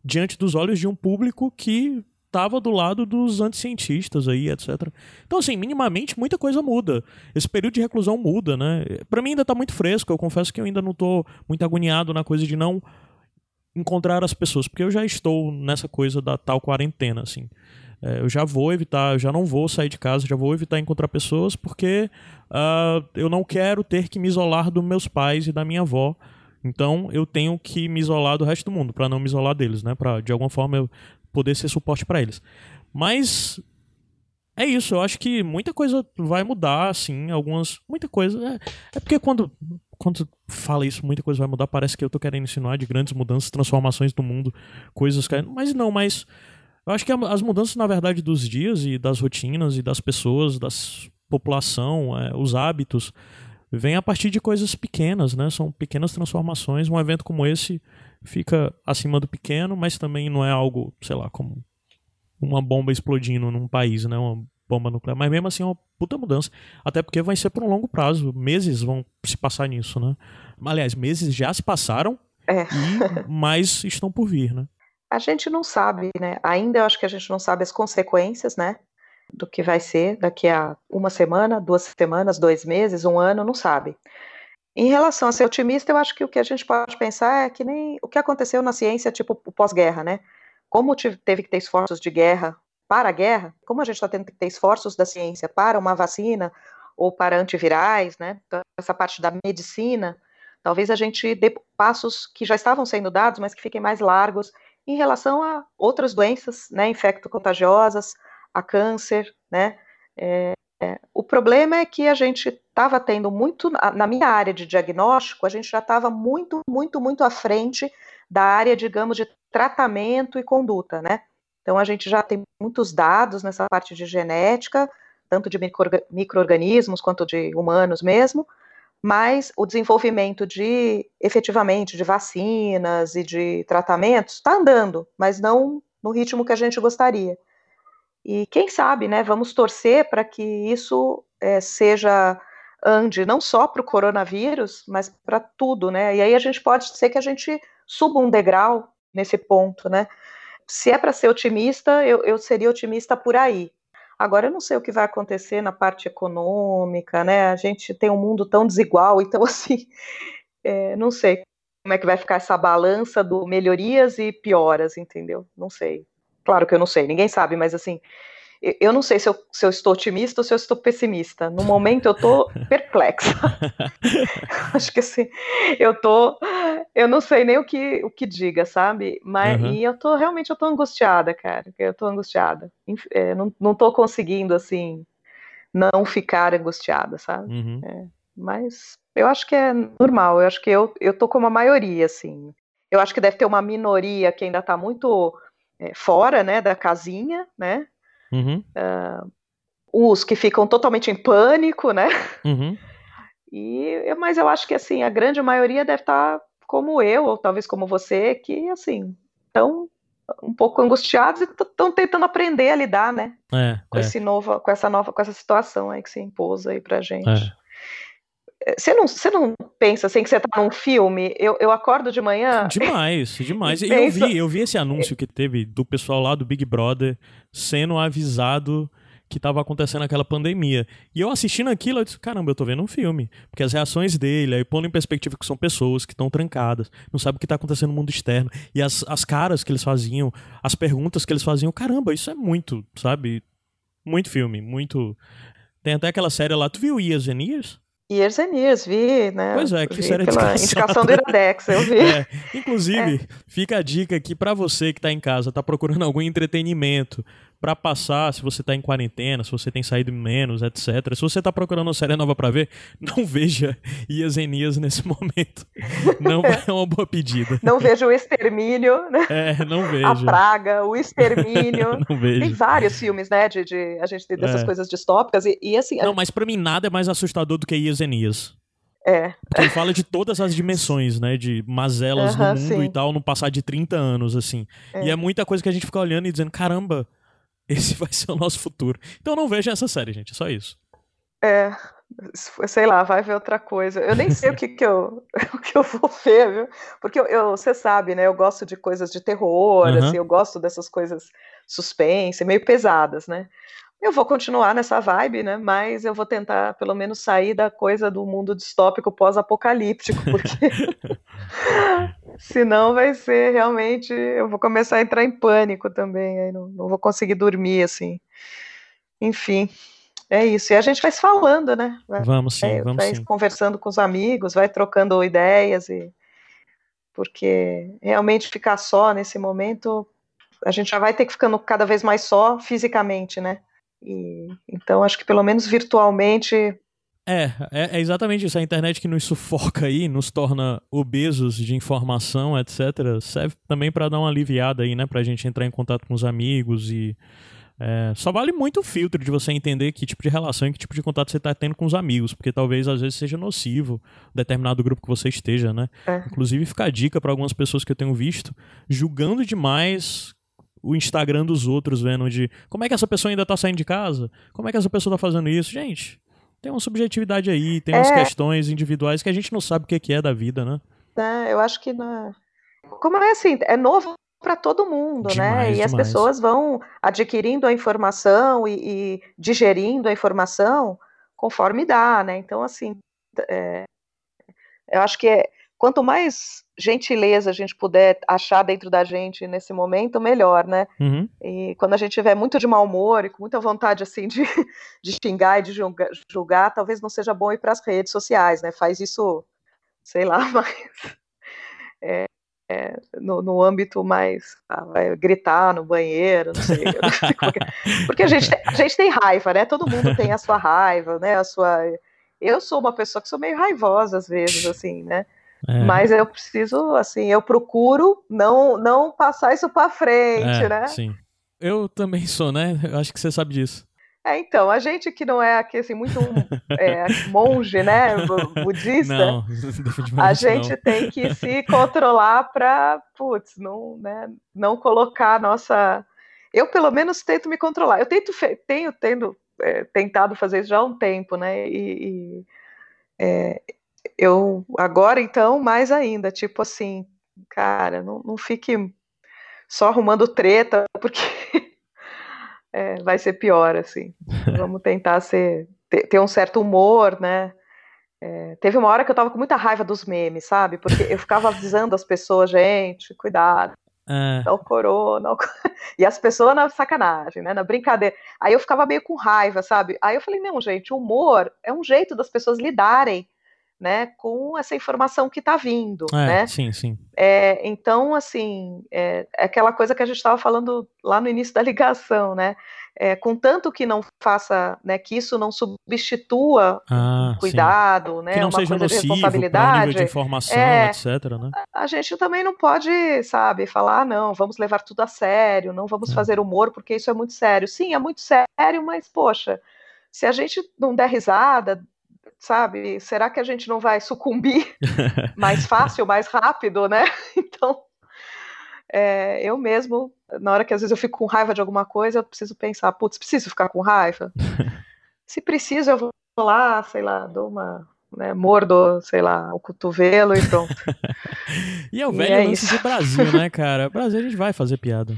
diante dos olhos de um público que estava do lado dos anticientistas aí, etc. Então, assim, minimamente muita coisa muda. Esse período de reclusão muda, né? Pra mim ainda tá muito fresco, eu confesso que eu ainda não tô muito agoniado na coisa de não encontrar as pessoas, porque eu já estou nessa coisa da tal quarentena, assim. É, eu já vou evitar, eu já não vou sair de casa, já vou evitar encontrar pessoas, porque ah, eu não quero ter que me isolar dos meus pais e da minha avó. Então eu tenho que me isolar do resto do mundo, para não me isolar deles, né? Pra de alguma forma eu poder ser suporte para eles. Mas é isso, eu acho que muita coisa vai mudar, assim, algumas. Muita coisa. É, é porque quando, quando fala isso, muita coisa vai mudar, parece que eu tô querendo insinuar de grandes mudanças, transformações do mundo, coisas que. Mas não, mas. Eu acho que as mudanças, na verdade, dos dias e das rotinas e das pessoas, da população, é, os hábitos, vem a partir de coisas pequenas, né? São pequenas transformações. Um evento como esse fica acima do pequeno, mas também não é algo, sei lá, como uma bomba explodindo num país, né? Uma bomba nuclear. Mas mesmo assim é uma puta mudança. Até porque vai ser por um longo prazo. Meses vão se passar nisso, né? Aliás, meses já se passaram É. e mais estão por vir, né? A gente não sabe, né? Ainda eu acho que a gente não sabe as consequências, né? Do que vai ser daqui a uma semana, duas semanas, dois meses, um ano, não sabe. Em relação a ser otimista, eu acho que o que a gente pode pensar é que nem o que aconteceu na ciência, tipo pós-guerra, né? Como teve que ter esforços de guerra para a guerra, como a gente está tendo que ter esforços da ciência para uma vacina ou para antivirais, né? Então, essa parte da medicina, talvez a gente dê passos que já estavam sendo dados, mas que fiquem mais largos em relação a outras doenças, né, infecto-contagiosas, a câncer, né, é, é, o problema é que a gente estava tendo muito, na minha área de diagnóstico, a gente já estava muito, muito, muito à frente da área, digamos, de tratamento e conduta, né, então a gente já tem muitos dados nessa parte de genética, tanto de microorga- micro-organismos quanto de humanos mesmo, mas o desenvolvimento de, efetivamente, de vacinas e de tratamentos está andando, mas não no ritmo que a gente gostaria. E quem sabe, né, vamos torcer para que isso eh, seja, ande não só para o coronavírus, mas para tudo, né, e aí a gente pode ser que a gente suba um degrau nesse ponto, né. Se é para ser otimista, eu, eu seria otimista por aí. Agora eu não sei o que vai acontecer na parte econômica, né? A gente tem um mundo tão desigual, então assim, é, não sei como é que vai ficar essa balança do melhorias e pioras, entendeu? Não sei. Claro que eu não sei, ninguém sabe, mas assim, eu não sei se eu, se eu, estou otimista ou se eu estou pessimista. No momento eu estou perplexa. Acho que assim, eu tô, eu não sei nem o que, o que diga, sabe? Mas uhum. e eu tô realmente eu tô angustiada, cara. Eu tô angustiada. É, não, não tô conseguindo assim não ficar angustiada, sabe? Uhum. É, mas eu acho que é normal. Eu acho que eu, eu tô como a maioria, assim. Eu acho que deve ter uma minoria que ainda está muito é, fora, né, da casinha, né? Uhum. Uh, os que ficam totalmente em pânico, né? Uhum. E, mas eu acho que assim a grande maioria deve estar como eu ou talvez como você, que assim estão um pouco angustiados e estão tentando aprender a lidar, né? É, com é. esse novo, com essa nova, com essa situação aí que se impôs aí pra gente. É. Você não, você não pensa assim que você tá num filme? Eu, eu acordo de manhã. Demais, demais. Eu vi, eu vi esse anúncio que teve do pessoal lá do Big Brother sendo avisado que estava acontecendo aquela pandemia. E eu assistindo aquilo, eu disse, caramba, eu tô vendo um filme. Porque as reações dele, aí pondo em perspectiva que são pessoas que estão trancadas, não sabem o que está acontecendo no mundo externo. E as, as caras que eles faziam, as perguntas que eles faziam, caramba, isso é muito, sabe? Muito filme, muito... Tem até aquela série lá, tu viu Years and Years? Years and Years, vi, né? Pois é, que vi série pela indicação do Iradex, eu vi. É, inclusive, é. fica a dica aqui para você que tá em casa, tá procurando algum entretenimento, para passar, se você tá em quarentena, se você tem saído menos, etc. Se você tá procurando uma série nova para ver, não veja Ias Enias nesse momento. Não é uma boa pedida. Não veja o Extermínio, né? É, não veja. A Praga, o Extermínio. não veja. Tem vários filmes, né, de, de a gente tem dessas é. coisas distópicas e, e assim... Não, mas para mim nada é mais assustador do que Ias Enias. É. Porque ele fala de todas as dimensões, né? De mazelas no mundo sim. e tal, no passar de 30 anos, assim. É. E é muita coisa que a gente fica olhando e dizendo, caramba, esse vai ser o nosso futuro. Então não veja essa série, gente, é só isso. É, sei lá, vai ver outra coisa. Eu nem sei o que, que, eu, o que eu vou ver, viu? Porque eu, eu, você sabe, né? Eu gosto de coisas de terror, uhum. assim, eu gosto dessas coisas suspense, meio pesadas, né? Eu vou continuar nessa vibe, né? Mas eu vou tentar, pelo menos, sair da coisa do mundo distópico pós-apocalíptico, porque senão vai ser realmente. Eu vou começar a entrar em pânico também, aí não, não vou conseguir dormir, assim. Enfim, é isso. E a gente vai se falando, né? Vamos sim, é, vamos vai sim. conversando com os amigos, vai trocando ideias e porque realmente ficar só nesse momento, a gente já vai ter que ficando cada vez mais só fisicamente, né? E, então, acho que pelo menos virtualmente. É, é, é, exatamente isso. A internet que nos sufoca aí, nos torna obesos de informação, etc., serve também para dar uma aliviada aí, né? Pra gente entrar em contato com os amigos e. É, só vale muito o filtro de você entender que tipo de relação e que tipo de contato você está tendo com os amigos, porque talvez às vezes seja nocivo determinado grupo que você esteja, né? É. Inclusive fica a dica para algumas pessoas que eu tenho visto, julgando demais o Instagram dos outros, vendo de como é que essa pessoa ainda tá saindo de casa? Como é que essa pessoa tá fazendo isso? Gente, tem uma subjetividade aí, tem é... umas questões individuais que a gente não sabe o que é da vida, né? É, eu acho que na... como é assim, é novo para todo mundo, demais, né? E demais. as pessoas vão adquirindo a informação e, e, digerindo a informação conforme dá, né? Então, assim, é... eu acho que é quanto mais gentileza a gente puder achar dentro da gente nesse momento, melhor, né? Uhum. E quando a gente tiver muito de mau humor e com muita vontade assim de, de xingar e de julgar, julgar, talvez não seja bom ir para as redes sociais, né? Faz isso, sei lá, mas é, é, no, no, âmbito mais ah, gritar no banheiro, não sei, não sei é. porque a gente, a gente tem raiva, né? Todo mundo tem a sua raiva, né? A sua eu sou uma pessoa que sou meio raivosa às vezes, assim, né? É. Mas eu preciso, assim, eu procuro não, não passar isso para frente, é, né? Sim. Eu também sou, né? Eu acho que você sabe disso. É, então, a gente que não é aqui, assim, muito é, monge, né, budista, não, a gente não. tem que se controlar para, putz, não, né, não colocar a nossa... Eu, pelo menos, tento me controlar. Eu tento, tenho tendo, é, tentado fazer isso já há um tempo, né, e, e é, eu agora então mais ainda, tipo assim, cara, não, não fique só arrumando treta, porque é, vai ser pior, assim. Vamos tentar ser, ter, ter um certo humor, né? É, teve uma hora que eu tava com muita raiva dos memes, sabe? Porque eu ficava avisando as pessoas, gente, cuidado. É. Não corona. E as pessoas na sacanagem, né? Na brincadeira. Aí eu ficava meio com raiva, sabe? Aí eu falei, não, gente, humor é um jeito das pessoas lidarem né, com essa informação que está vindo, é, né? Sim, sim. É, então, assim, é, é aquela coisa que a gente estava falando lá no início da ligação, né? É, contanto que não faça, né, que isso não substitua ah, cuidado, sim. né, que não uma seja coisa nocivo de responsabilidade, nível de informação, é, etc, né? A gente também não pode, sabe, falar, ah, não, vamos levar tudo a sério, não vamos é. fazer humor porque isso é muito sério. Sim, é muito sério, mas poxa, se a gente não der risada, sabe? Será que a gente não vai sucumbir mais fácil, mais rápido, né? Então, é, eu mesmo, na hora que às vezes eu fico com raiva de alguma coisa, eu preciso pensar, putz, preciso ficar com raiva? Se preciso, eu vou lá, sei lá, dou uma, né, mordo, sei lá, o cotovelo e pronto. e é o velho é lance isso. do Brasil, né, cara? Brasil a gente vai fazer piada.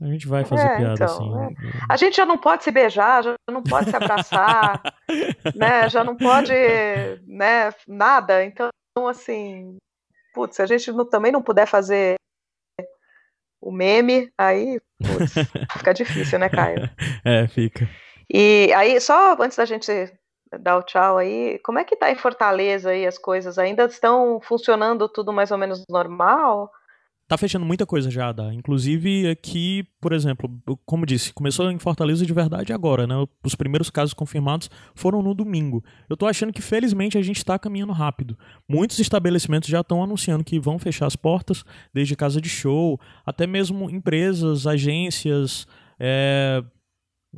A gente vai fazer é, piada então, assim. É. A gente já não pode se beijar, já não pode se abraçar, né? Já não pode, né? Nada. Então, assim, putz, se a gente não, também não puder fazer o meme, aí putz, fica difícil, né, Caio? É, fica. E aí, só antes da gente dar o tchau aí, como é que tá em Fortaleza aí as coisas? Ainda estão funcionando tudo mais ou menos normal? Tá fechando muita coisa já, dá. Inclusive aqui, por exemplo, como disse, começou em Fortaleza de verdade agora, né? Os primeiros casos confirmados foram no domingo. Eu tô achando que felizmente a gente tá caminhando rápido. Muitos estabelecimentos já estão anunciando que vão fechar as portas, desde casa de show, até mesmo empresas, agências, é,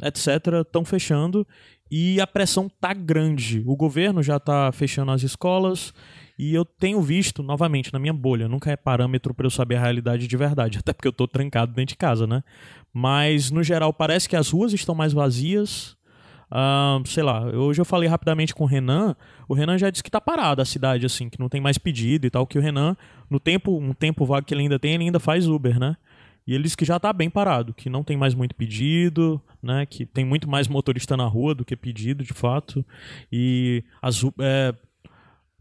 etc., estão fechando. E a pressão tá grande. O governo já tá fechando as escolas e eu tenho visto, novamente, na minha bolha, nunca é parâmetro para eu saber a realidade de verdade, até porque eu estou trancado dentro de casa, né? Mas, no geral, parece que as ruas estão mais vazias. Uh, sei lá, hoje eu falei rapidamente com o Renan. O Renan já disse que tá parada a cidade, assim, que não tem mais pedido e tal. Que o Renan, no tempo, um tempo vago que ele ainda tem, ele ainda faz Uber, né? E ele disse que já tá bem parado, que não tem mais muito pedido, né? Que tem muito mais motorista na rua do que pedido, de fato. E as, é,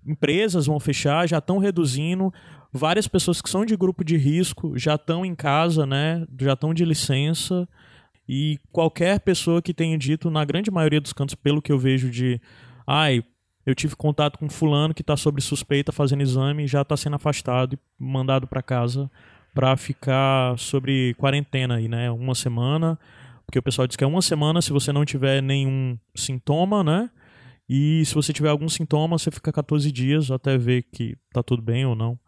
empresas vão fechar, já estão reduzindo. Várias pessoas que são de grupo de risco já estão em casa, né? Já estão de licença. E qualquer pessoa que tenha dito, na grande maioria dos cantos, pelo que eu vejo de ai, eu tive contato com fulano que está sob suspeita fazendo exame, já está sendo afastado e mandado para casa para ficar sobre quarentena aí, né? Uma semana, porque o pessoal diz que é uma semana se você não tiver nenhum sintoma, né? E se você tiver algum sintoma, você fica 14 dias até ver que tá tudo bem ou não.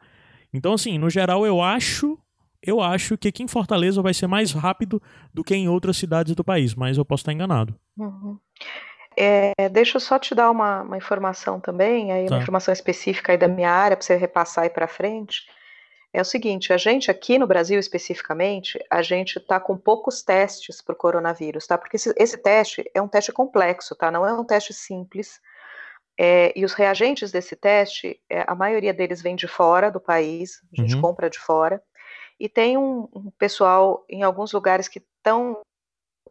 Então, assim, no geral, eu acho. Eu acho que aqui em Fortaleza vai ser mais rápido do que em outras cidades do país, mas eu posso estar enganado. Uhum. É, deixa eu só te dar uma, uma informação também, aí tá. uma informação específica aí da minha área para você repassar aí para frente é o seguinte: a gente aqui no Brasil especificamente, a gente está com poucos testes para o coronavírus, tá? Porque esse, esse, teste é um teste complexo, tá? Não é um teste simples. É, e os reagentes desse teste, é, a maioria deles vem de fora do país, a gente uhum. compra de fora. E tem um, um pessoal em alguns lugares que estão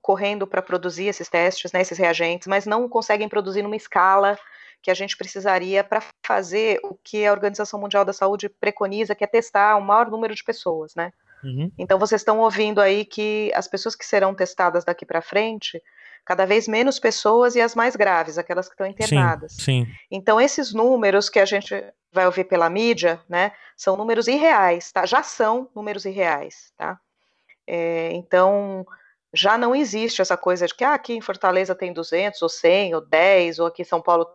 correndo para produzir esses testes, né, esses reagentes, mas não conseguem produzir numa escala que a gente precisaria para fazer o que a Organização Mundial da Saúde preconiza, que é testar o maior número de pessoas, né? Uhum. Então vocês estão ouvindo aí que as pessoas que serão testadas daqui para frente, cada vez menos pessoas e as mais graves, aquelas que estão internadas. Sim, sim. Então esses números que a gente vai ouvir pela mídia, né, são números irreais, tá? Já são números irreais, tá? É, então já não existe essa coisa de que ah, aqui em Fortaleza tem 200 ou 100 ou 10 ou aqui em São Paulo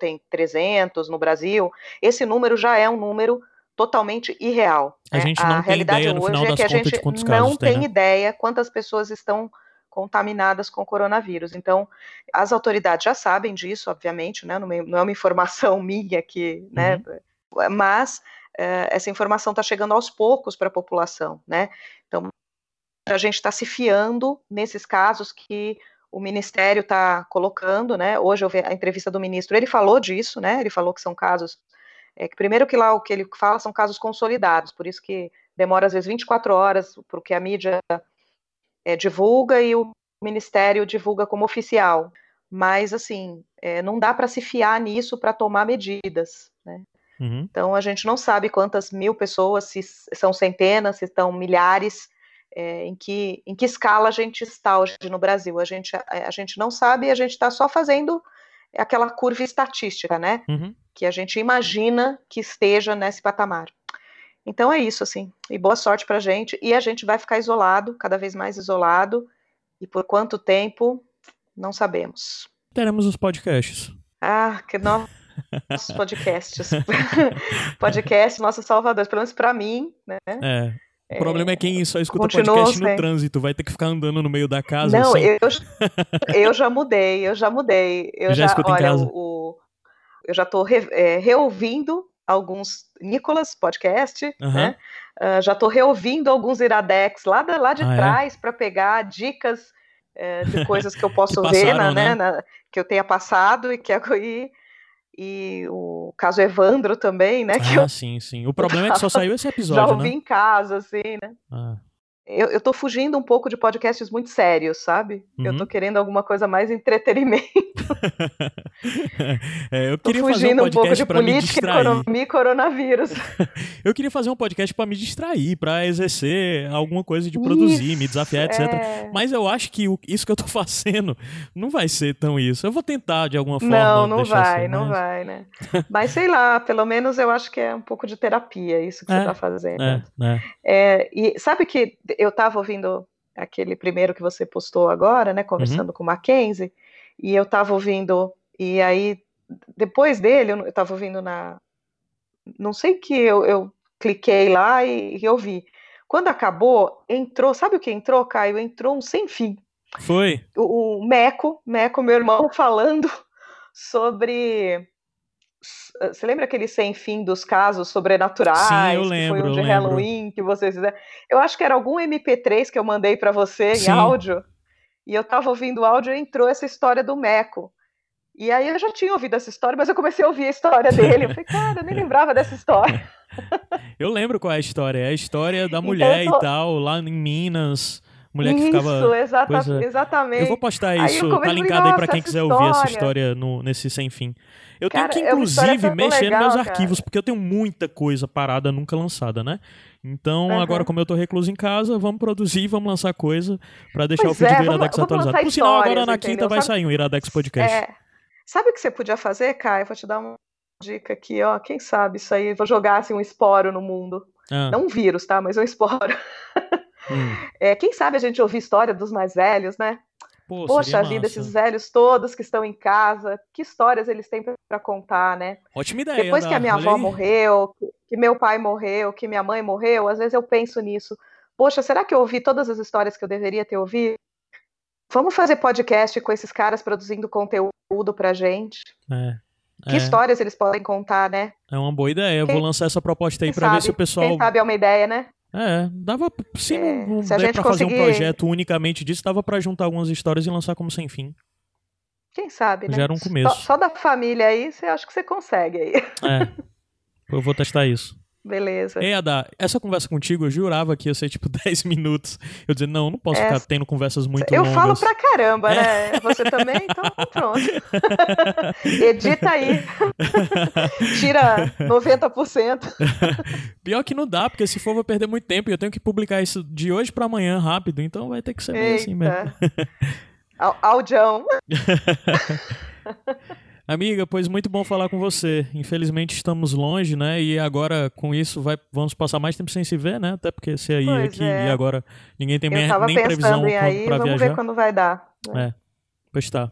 tem 300 no Brasil, esse número já é um número totalmente irreal. A né? gente não a tem realidade ideia, hoje é que a gente não tem, né? ideia quantas pessoas estão contaminadas com coronavírus. Então, as autoridades já sabem disso, obviamente, né? não é uma informação minha aqui, né? Uhum. Mas uh, essa informação está chegando aos poucos para a população, né? Então, a gente está se fiando nesses casos que o Ministério está colocando, né? Hoje eu vi a entrevista do ministro, ele falou disso, né? Ele falou que são casos. É, que primeiro que lá o que ele fala são casos consolidados, por isso que demora às vezes 24 horas, porque a mídia é, divulga e o Ministério divulga como oficial. Mas, assim, é, não dá para se fiar nisso para tomar medidas. Né? Uhum. Então, a gente não sabe quantas mil pessoas, se são centenas, se estão milhares, é, em, que, em que escala a gente está hoje no Brasil. A gente, a, a gente não sabe e a gente está só fazendo aquela curva estatística, né? Uhum. Que a gente imagina que esteja nesse patamar. Então é isso, assim. E boa sorte pra gente. E a gente vai ficar isolado, cada vez mais isolado. E por quanto tempo, não sabemos. Teremos os podcasts. Ah, que nossos podcasts. podcast, nosso salvador. Pelo menos pra mim, né? É. O problema é quem só escuta Continuou podcast no trânsito, vai ter que ficar andando no meio da casa. Não, eu, eu já mudei, eu já mudei. Eu Já já, escuta em olha, casa? o, eu já estou reouvindo alguns Nicolas podcast, Aham. né? Ah, já estou reouvindo alguns Iradex lá, da- lá de Ah, é? trás para pegar dicas eh, de coisas que eu posso Que ver, passaram, na, né, né? na- que eu tenha passado e que e, e o caso Evandro também, né? Que Ah, eu sim, sim. O problema é que só saiu esse já episódio, ouvi né? em casa, assim, né? Ah. Eu, eu tô fugindo um pouco de podcasts muito sérios, sabe? Eu Uhum. tô querendo alguma coisa mais entretenimento. É, eu Tô queria fazer um fugindo um pouco podcast de política, economia e coronavírus. Eu queria fazer um podcast pra me distrair, pra exercer alguma coisa de produzir, me desafiar, etc. É... Mas eu acho que isso que eu tô fazendo não vai ser tão isso. Eu vou tentar de alguma forma. Não, não deixar vai, ser, não mas- vai, né? Mas sei lá, pelo menos eu acho que é um pouco de terapia isso que É, você tá fazendo. É, é. É, e sabe que eu tava ouvindo aquele primeiro que você postou agora, né? Conversando Uhum. com o Mackenzie, e eu tava ouvindo, e aí, depois dele, eu, eu tava ouvindo na. Não sei que eu, eu cliquei lá e, e ouvi. Quando acabou, entrou, sabe o que entrou, Caio? Entrou um sem fim. Foi. O, o Meco, Meco, meu irmão, falando sobre. Você lembra aquele sem fim dos casos sobrenaturais? Sim, eu que lembro, foi um eu de. Halloween que vocês fizeram. Eu acho que era algum MP3 que eu mandei para você em Sim. áudio. E eu tava ouvindo o áudio e entrou essa história do Meco. E aí eu já tinha ouvido essa história, mas eu comecei a ouvir a história dele. Eu falei, cara, eu nem lembrava dessa história. Eu lembro qual é a história. É a história da mulher Então, tô- e tal, lá em Minas. Mulher que Isso, ficava. exata- coisa- exatamente. Eu vou postar isso, tá linkado aí pra "Nossa, quem quiser ouvir essa história." história no, nesse sem fim. Eu tenho Cara, que, é inclusive, tão mexer legal, nos meus cara. arquivos, porque eu tenho muita coisa parada, nunca lançada, né? Então, Aham. agora, como eu tô recluso em casa, vamos produzir, vamos lançar coisa pra deixar Pois o feed é, do vamos- Iradex vamos atualizado. lançar Por sinal, agora na entendeu? quinta vai Sabe- sair um Iradex Podcast. É. Sabe o que você podia fazer, Caio? Vou te dar uma dica aqui, ó. Quem sabe isso aí, vou jogar assim um esporo no mundo. Ah, Não um vírus, tá? Mas um esporo. hum. É, quem sabe a gente ouvir história dos mais velhos, né? Pô, Poxa vida, massa. esses velhos todos que estão em casa, que histórias eles têm pra contar, né? Ótima ideia. Depois que a minha avó aí. morreu, que- meu pai morreu, que minha mãe morreu, às vezes eu penso nisso. Poxa, será que eu ouvi todas as histórias que eu deveria ter ouvido? Vamos fazer podcast com esses caras produzindo conteúdo pra gente. É, Que é, histórias eles podem contar, né? é uma boa ideia. Eu Quem- vou lançar essa proposta aí pra ver se o pessoal. Quem sabe é uma ideia, né? É, dava. Se É, não, não se a der gente pra fazer um projeto unicamente disso, dava pra juntar algumas histórias e lançar como sem fim. Quem sabe, né? Já era um Só, começo. só da família aí, você acha que você consegue aí. É. Eu vou testar isso. Beleza. Ei, Ada, essa conversa contigo, eu jurava que ia ser tipo 10 minutos. Eu dizia, não, eu não posso É, ficar tendo conversas muito eu longas. falo pra caramba, É. né? Você também? Então, pronto. Edita aí. Tira 90%. Pior que não dá, porque se for, eu vou perder muito tempo e eu tenho que publicar isso de hoje pra amanhã rápido, então vai ter que ser meio assim mesmo. Audião. Amiga, pois muito bom falar com você. Infelizmente estamos longe, né? E agora com isso vai, vamos passar mais tempo sem se ver, né? Até porque você aí Pois aqui é. e agora ninguém tem nem, nem previsão pensando em quando- aí, pra vamos viajar. ver quando vai dar. É, pois tá.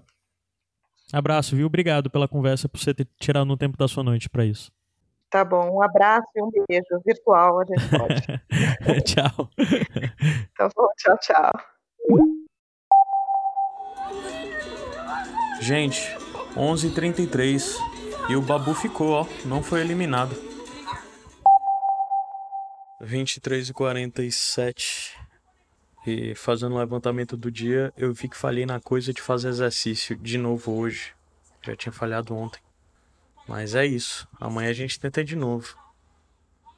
Abraço, viu? Obrigado pela conversa, por você ter tirado um tempo da sua noite pra isso. Tá bom, um abraço e um beijo virtual, a gente pode. Tchau. Tá bom, tchau, tchau. Gente, 11h33 e o Babu ficou, ó, não foi eliminado. 23h47 e fazendo o levantamento do dia, eu vi que falhei na coisa de fazer exercício de novo hoje. Já tinha falhado ontem. Mas é isso, amanhã a gente tenta de novo.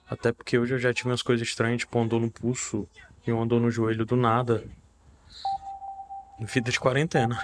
Até porque hoje eu já tive umas coisas estranhas, tipo dor no pulso e uma dor no joelho do nada. Vida de quarentena.